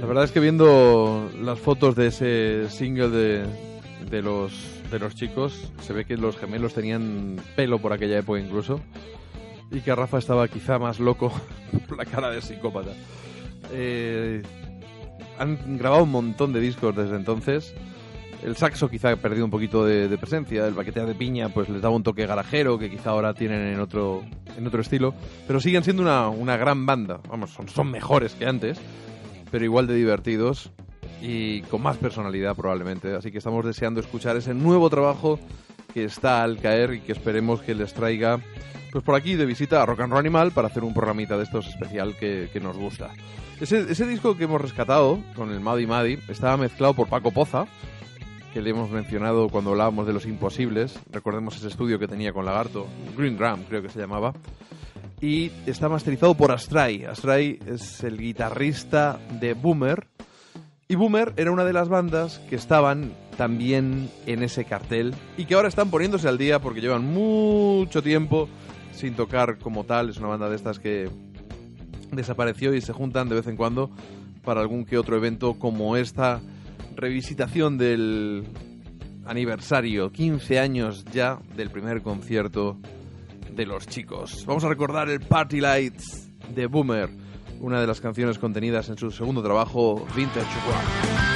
La verdad es que viendo las fotos de ese single de, de los de los chicos, se ve que los gemelos tenían pelo por aquella época incluso y que Rafa estaba quizá más loco [LAUGHS] por la cara de psicópata. Eh, han grabado un montón de discos desde entonces. El saxo quizá ha perdido un poquito de, presencia, el baquetear de piña pues les daba un toque garajero que quizá ahora tienen en otro, en otro estilo, pero siguen siendo una, una gran banda, vamos, son, son mejores que antes, pero igual de divertidos y con más personalidad probablemente, así que estamos deseando escuchar ese nuevo trabajo que está al caer y que esperemos que les traiga pues por aquí de visita a Rock and Roll Animal para hacer un programita de estos especial que, que nos gusta. Ese, ese disco que hemos rescatado con el Maddy Maddy estaba mezclado por Paco Poza, que le hemos mencionado cuando hablábamos de los imposibles. Recordemos ese estudio que tenía con Lagarto, Green Gram creo que se llamaba. Y está masterizado por Astray. Astray es el guitarrista de Boomer. Y Boomer era una de las bandas que estaban también en ese cartel y que ahora están poniéndose al día porque llevan mucho tiempo sin tocar como tal. Es una banda de estas que desapareció y se juntan de vez en cuando para algún que otro evento como esta revisitación del aniversario, 15 años ya del primer concierto de los chicos. Vamos a recordar el Party Lights de Boomer, una de las canciones contenidas en su segundo trabajo, Vintage Rock.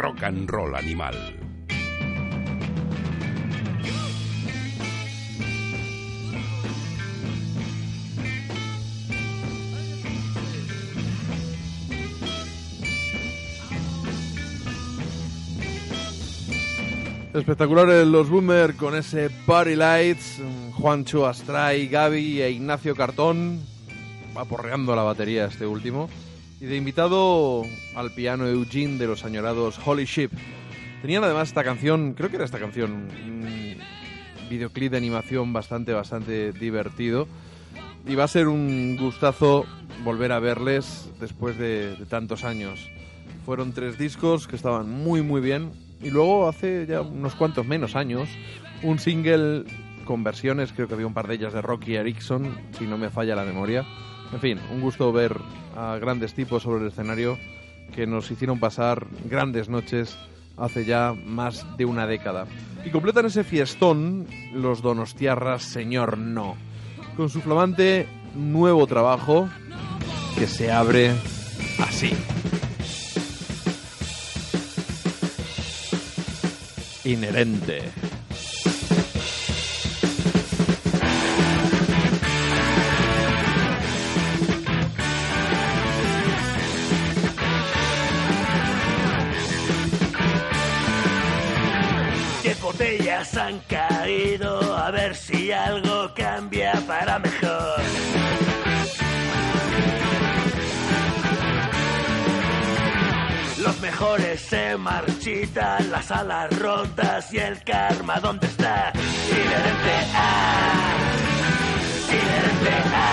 Rock and Roll Animal. Espectaculares los Boomer con ese Party Lights, Juancho Astray, Gaby e Ignacio Cartón, aporreando la batería este último. Y de invitado al piano Eugene de los añorados Holy Ship. Tenían además esta canción, creo que era esta canción, un videoclip de animación bastante, bastante divertido. Y va a ser un gustazo volver a verles después de, de tantos años. Fueron tres discos que estaban muy, muy bien. Y luego, hace ya unos cuantos menos años, un single con versiones, creo que había un par de ellas de Rocky Erickson, si no me falla la memoria. En fin, un gusto ver a grandes tipos sobre el escenario que nos hicieron pasar grandes noches hace ya más de una década. Y completan ese fiestón los Donostiarras Señor No, con su flamante nuevo trabajo que se abre así. Inherente. Han caído, a ver si algo cambia para mejor. Los mejores se marchitan, las alas rotas y el karma, ¿dónde está? Inherente a. Inherente a.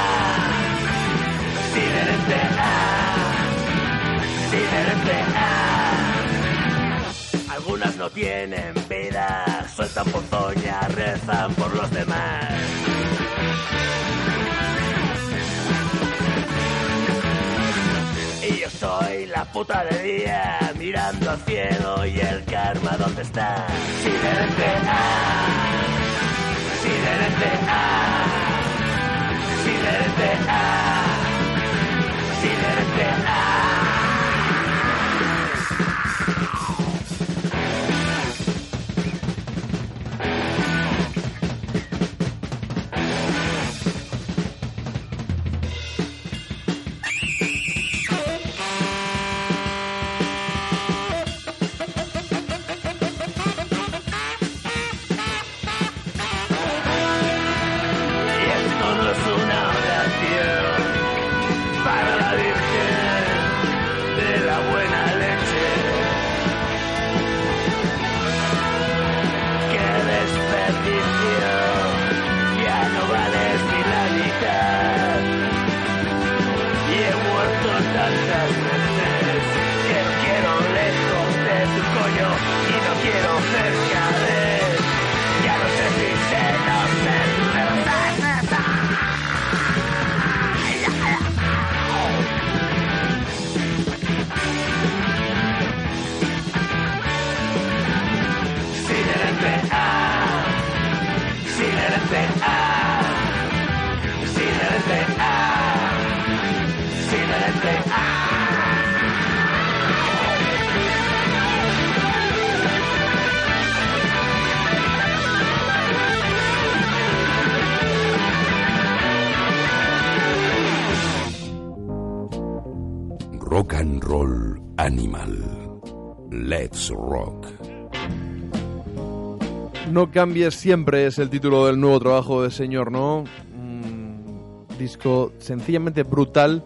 Inherente a. Inherente a. Tienen vida, sueltan ponzoña, rezan por los demás. Y yo soy la puta de día, mirando al cielo y el karma, ¿dónde está? Siderente A. Siderente A. Siderente A. Siderente A. Roll Animal. Let's Rock. No cambies siempre es el título del nuevo trabajo de Señor No. Disco sencillamente brutal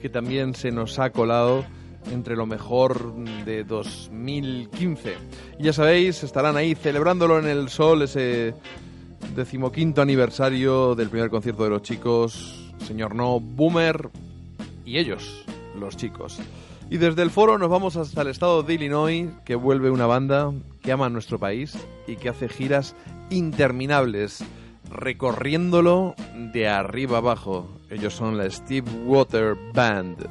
que también se nos ha colado entre lo mejor de 2015. Y ya sabéis, estarán ahí celebrándolo en el sol ese decimoquinto aniversario del primer concierto de los chicos, Señor No, Boomer y ellos, los chicos. Y desde el foro nos vamos hasta el estado de Illinois, que vuelve una banda que ama nuestro país y que hace giras interminables, recorriéndolo de arriba abajo. Ellos son la Steve Water Band.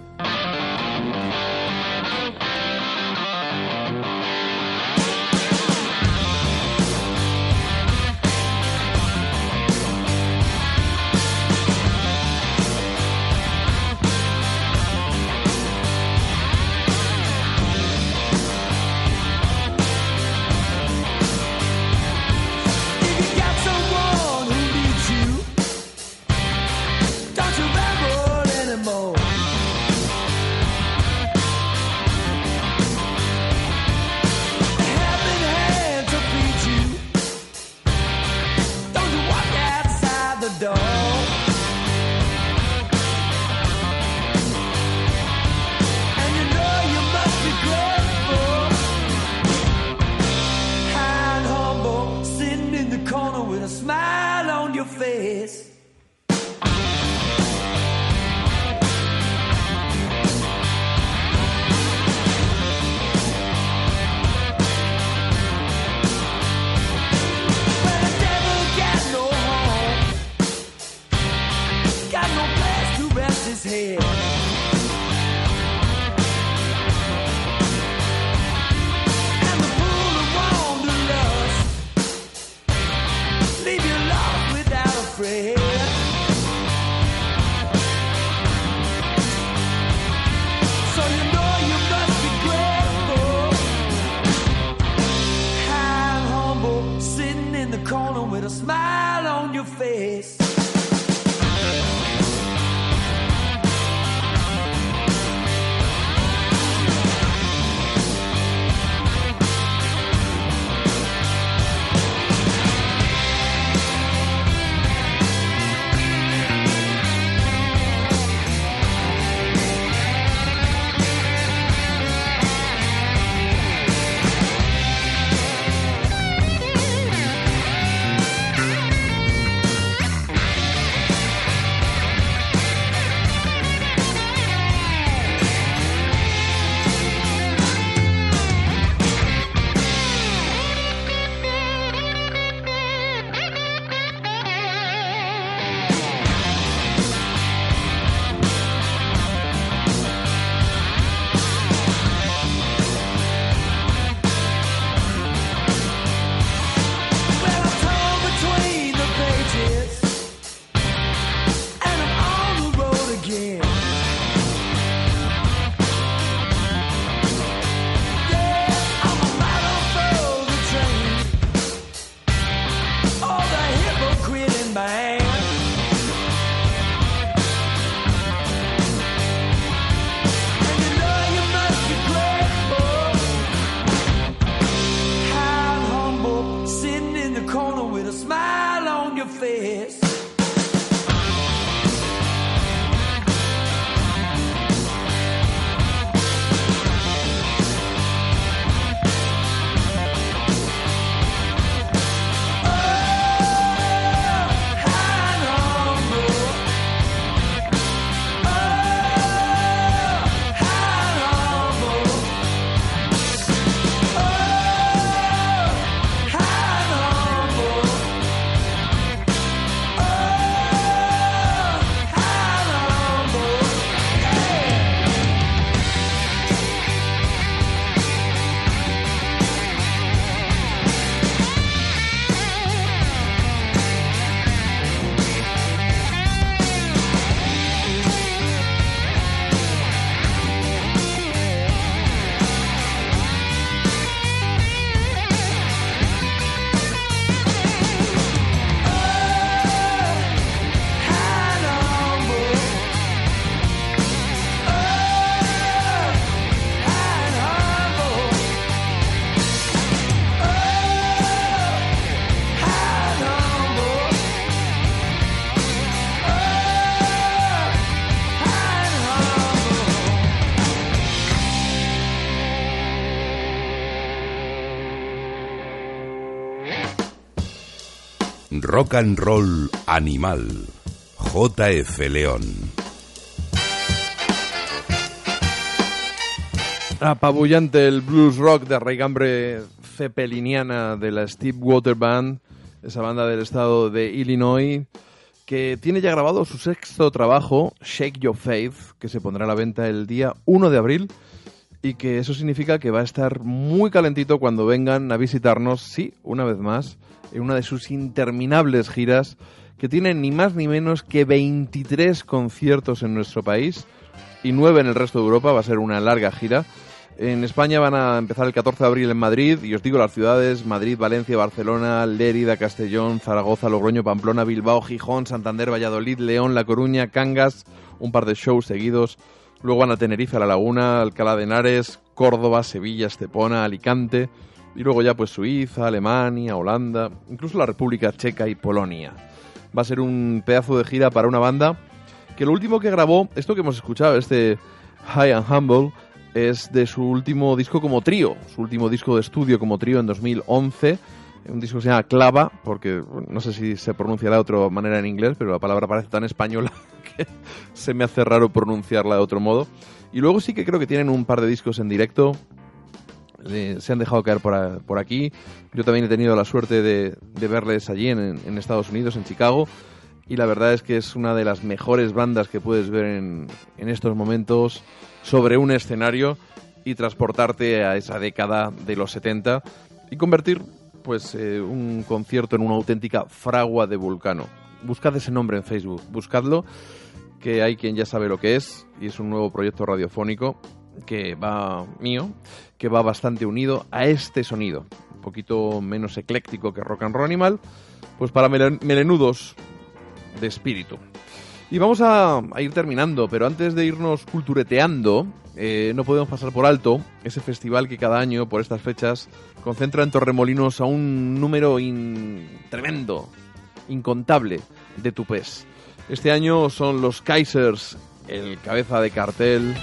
Rock and Roll Animal. JF León. Apabullante el blues rock de raigambre cepeliniana de la Steve Water Band, esa banda del estado de Illinois, que tiene ya grabado su sexto trabajo, Shake Your Faith, que se pondrá a la venta el día 1 de abril y que eso significa que va a estar muy calentito cuando vengan a visitarnos, sí, una vez más, en una de sus interminables giras que tienen ni más ni menos que 23 conciertos en nuestro país y 9 en el resto de Europa, va a ser una larga gira. En España van a empezar el 14 de abril en Madrid y os digo las ciudades Madrid, Valencia, Barcelona, Lérida, Castellón, Zaragoza, Logroño, Pamplona, Bilbao, Gijón, Santander, Valladolid, León, La Coruña, Cangas, un par de shows seguidos. Luego van a Tenerife, La Laguna, Alcalá de Henares, Córdoba, Sevilla, Estepona, Alicante. Y luego ya pues Suiza, Alemania, Holanda, incluso la República Checa y Polonia. Va a ser un pedazo de gira para una banda que lo último que grabó, esto que hemos escuchado, este High and Humble, es de su último disco como trío, su último disco de estudio como trío en 2011, un disco que se llama Clava, porque no sé si se pronunciará de otra manera en inglés, pero la palabra parece tan española [LAUGHS] que se me hace raro pronunciarla de otro modo. Y luego sí que creo que tienen un par de discos en directo, se han dejado caer por, por aquí. Yo también he tenido la suerte de, de verles allí en, en Estados Unidos, en Chicago. Y la verdad es que es una de las mejores bandas que puedes ver en, en estos momentos sobre un escenario y transportarte a esa década de los 70 y convertir pues eh, un concierto en una auténtica fragua de vulcano. Buscad ese nombre en Facebook, buscadlo, que hay quien ya sabe lo que es y es un nuevo proyecto radiofónico que va mío, que va bastante unido a este sonido, un poquito menos ecléctico que Rock and Roll Animal, pues para melen- melenudos de espíritu. Y vamos a, ir terminando, pero antes de irnos cultureteando, eh, no podemos pasar por alto ese festival que cada año, por estas fechas, concentra en Torremolinos a un número tremendo, incontable de tupés. Este año son los Kaisers, el cabeza de cartel.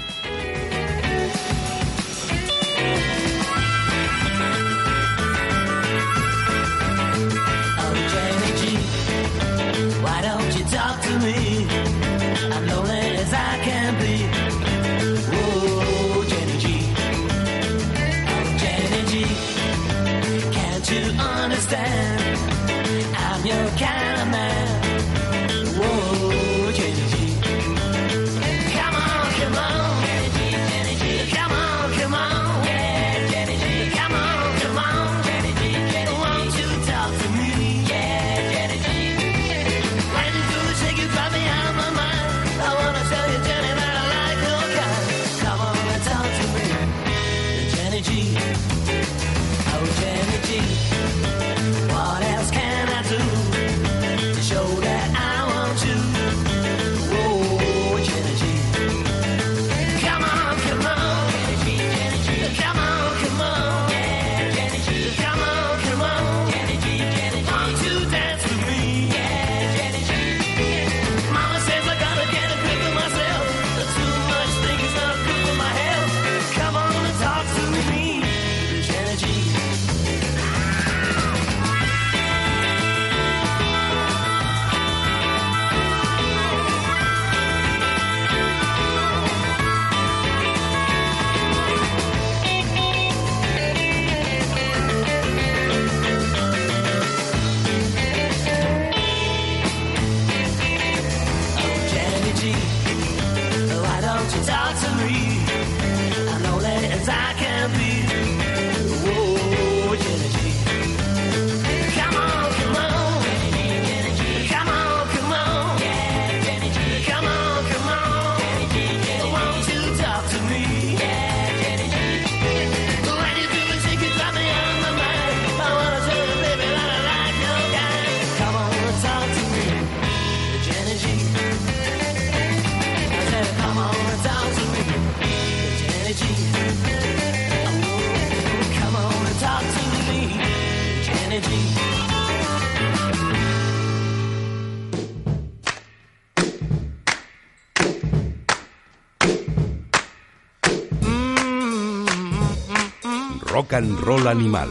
Rock Animal.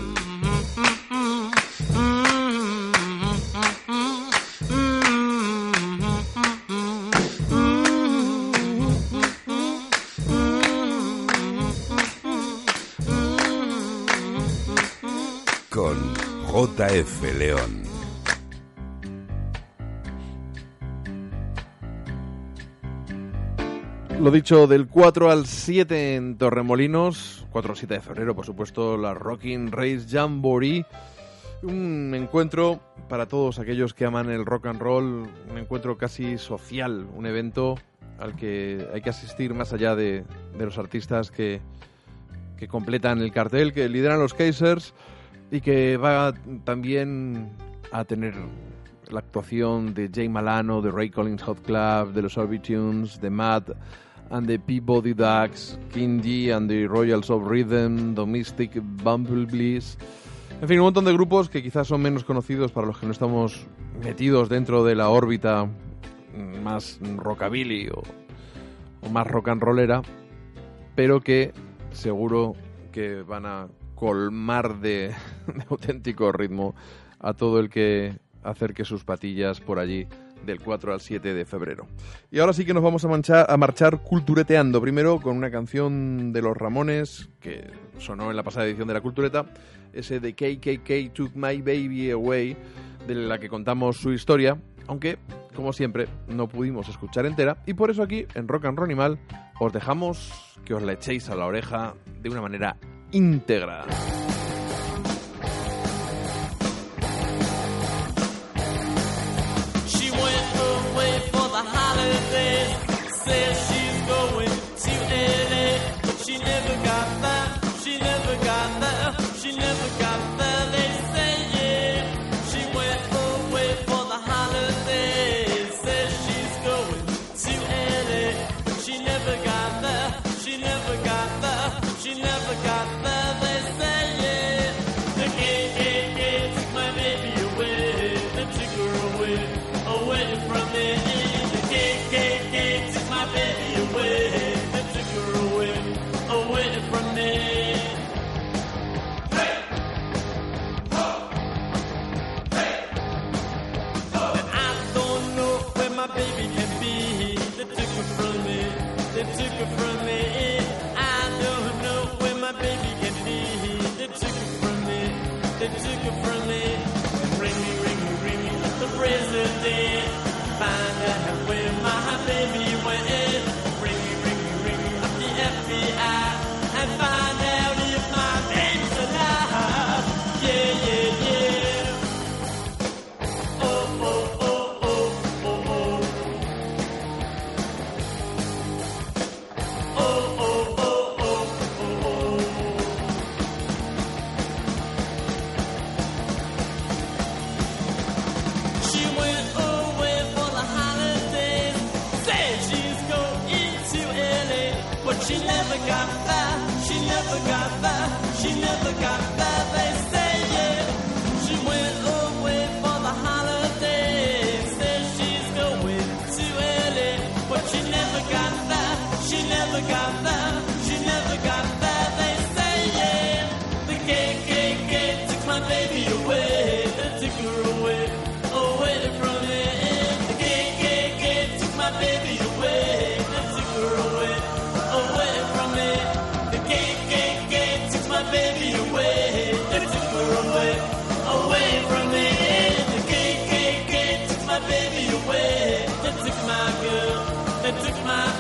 Con JF León. Lo dicho, del 4 al 7 en Torremolinos, 4 al 7 de febrero, por supuesto, la Rocking Race Jamboree. Un encuentro para todos aquellos que aman el rock and roll, un encuentro casi social, un evento al que hay que asistir más allá de, de los artistas que, que completan el cartel, que lideran los Kaisers y que va también a tener la actuación de Jay Malano, de Ray Collins Hot Club, de los Orbitunes, de Matt, and the Peabody Ducks, King G and the Royals of Rhythm, Domestic Bumblebees. En fin, un montón de grupos que quizás son menos conocidos para los que no estamos metidos dentro de la órbita más rockabilly o, más rock and rollera, pero que seguro que van a colmar de [LAUGHS] auténtico ritmo a todo el que acerque sus patillas por allí del 4 al 7 de febrero. Y ahora sí que nos vamos a, marchar cultureteando, primero con una canción de los Ramones que sonó en la pasada edición de la Cultureta, ese de KKK Took My Baby Away, de la que contamos su historia, aunque, como siempre, no pudimos escuchar entera, y por eso aquí, en Rock and Roll Animal, os dejamos que os la echéis a la oreja de una manera íntegra.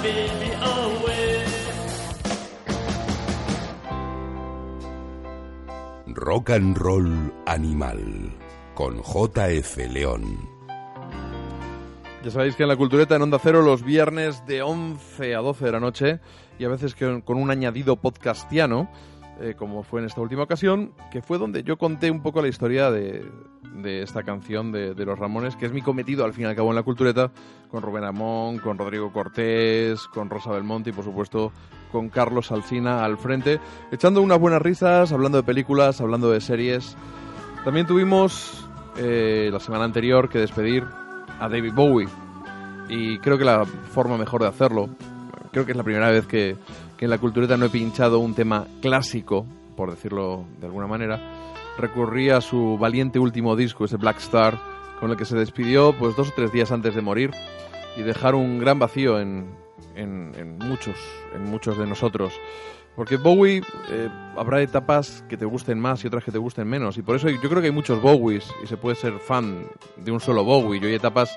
Baby away. Rock and Roll Animal con JF León. Ya sabéis que en la Cultureta en Onda Cero los viernes de 11 a 12 de la noche y a veces que- con un añadido podcastiano, eh, como fue en esta última ocasión, que fue donde yo conté un poco la historia de, de esta canción de, de los Ramones, que es mi cometido al fin y al cabo en la Cultureta, con Rubén Amón, con Rodrigo Cortés, con Rosa Belmonte y por supuesto con Carlos Alsina al frente, echando unas buenas risas, hablando de películas, hablando de series. También tuvimos eh, la semana anterior que despedir a David Bowie. Y creo que la forma mejor de hacerlo, creo que es la primera vez que, que en la cultureta no he pinchado un tema clásico, por decirlo de alguna manera, recurrí a su valiente último disco, ese Black Star, con el que se despidió pues dos o tres días antes de morir y dejar un gran vacío en, en- en muchos, en muchos de nosotros. Porque Bowie eh, habrá etapas que te gusten más y otras que te gusten menos. Y por eso yo creo que hay muchos Bowies y se puede ser fan de un solo Bowie. Yo hay etapas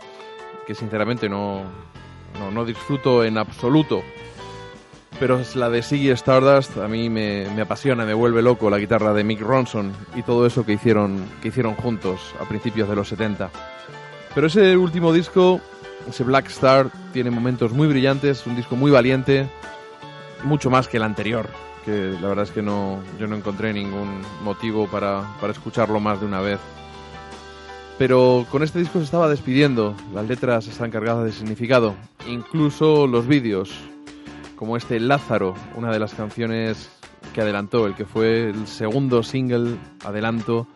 que sinceramente no, no, no disfruto en absoluto. Pero la de Siggy Stardust a mí me, me apasiona, me vuelve loco la guitarra de Mick Ronson y todo eso que hicieron, que hicieron juntos a principios de los 70. Pero ese último disco, ese Black Star, tiene momentos muy brillantes, un disco muy valiente, mucho más que el anterior, que la verdad es que no, yo no encontré ningún motivo para, para escucharlo más de una vez. Pero con este disco se estaba despidiendo, las letras están cargadas de significado, incluso los vídeos. Como este Lázaro, una de las canciones que adelantó, el que fue el segundo single adelanto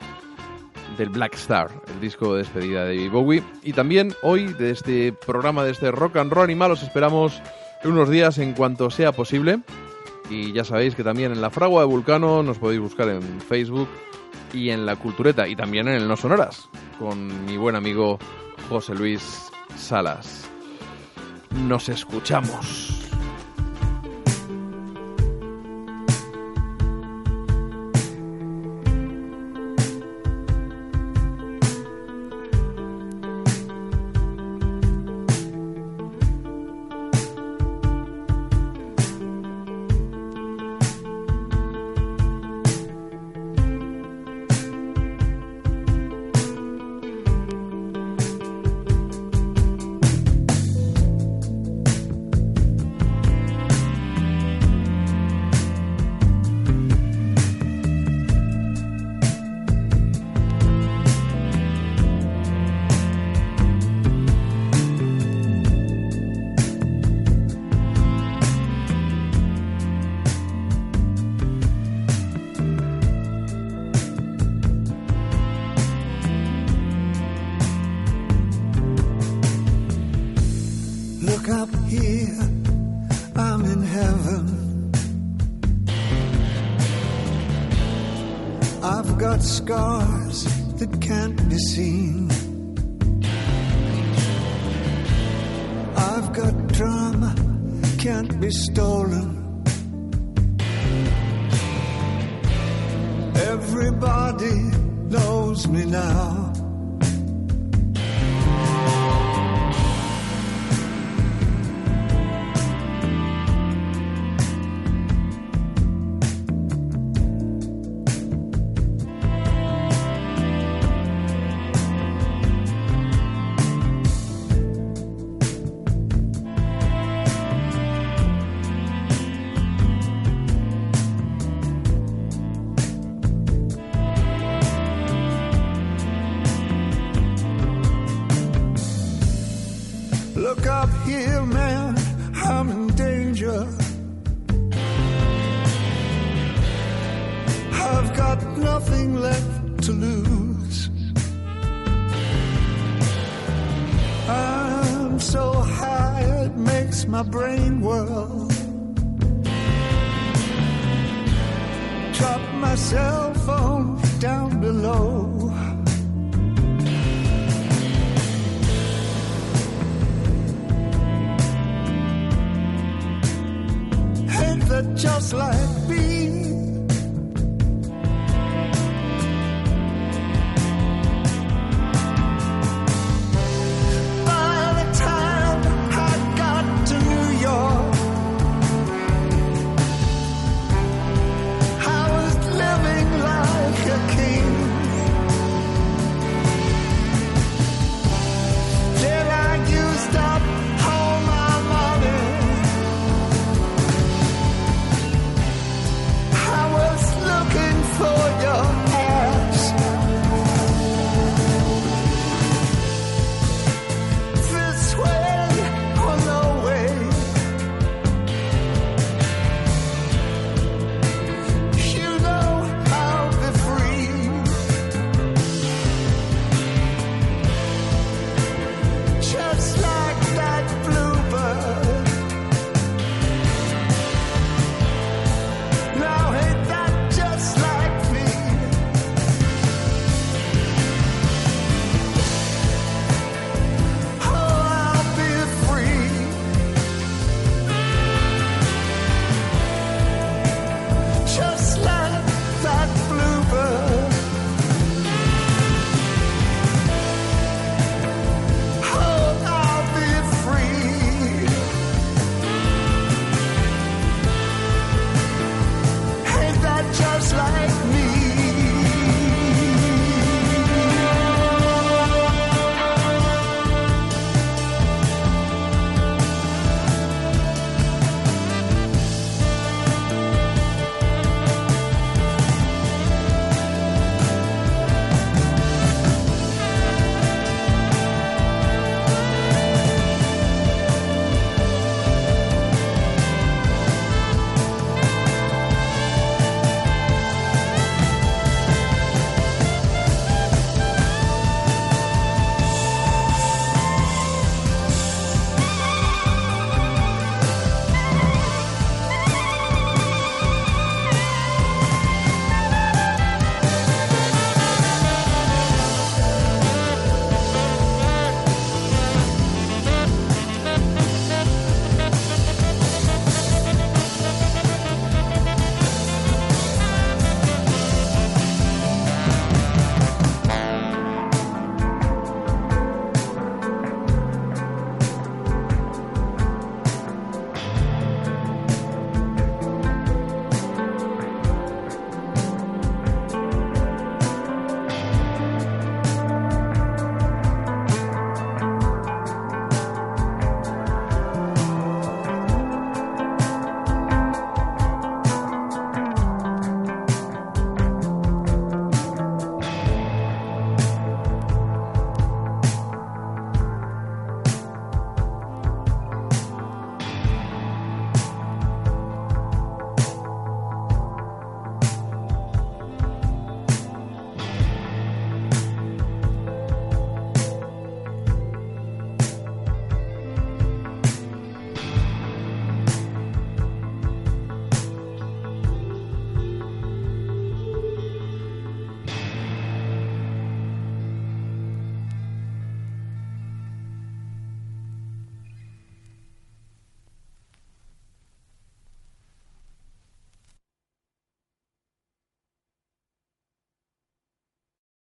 del Black Star, el disco de despedida de David Bowie. Y también hoy, de este programa, de este Rock and Roll Animal, os esperamos unos días en cuanto sea posible. Y ya sabéis que también en la Fragua de Vulcano nos podéis buscar en Facebook y en la Cultureta y también en el No Sonoras con mi buen amigo José Luis Salas. Nos escuchamos. just like me.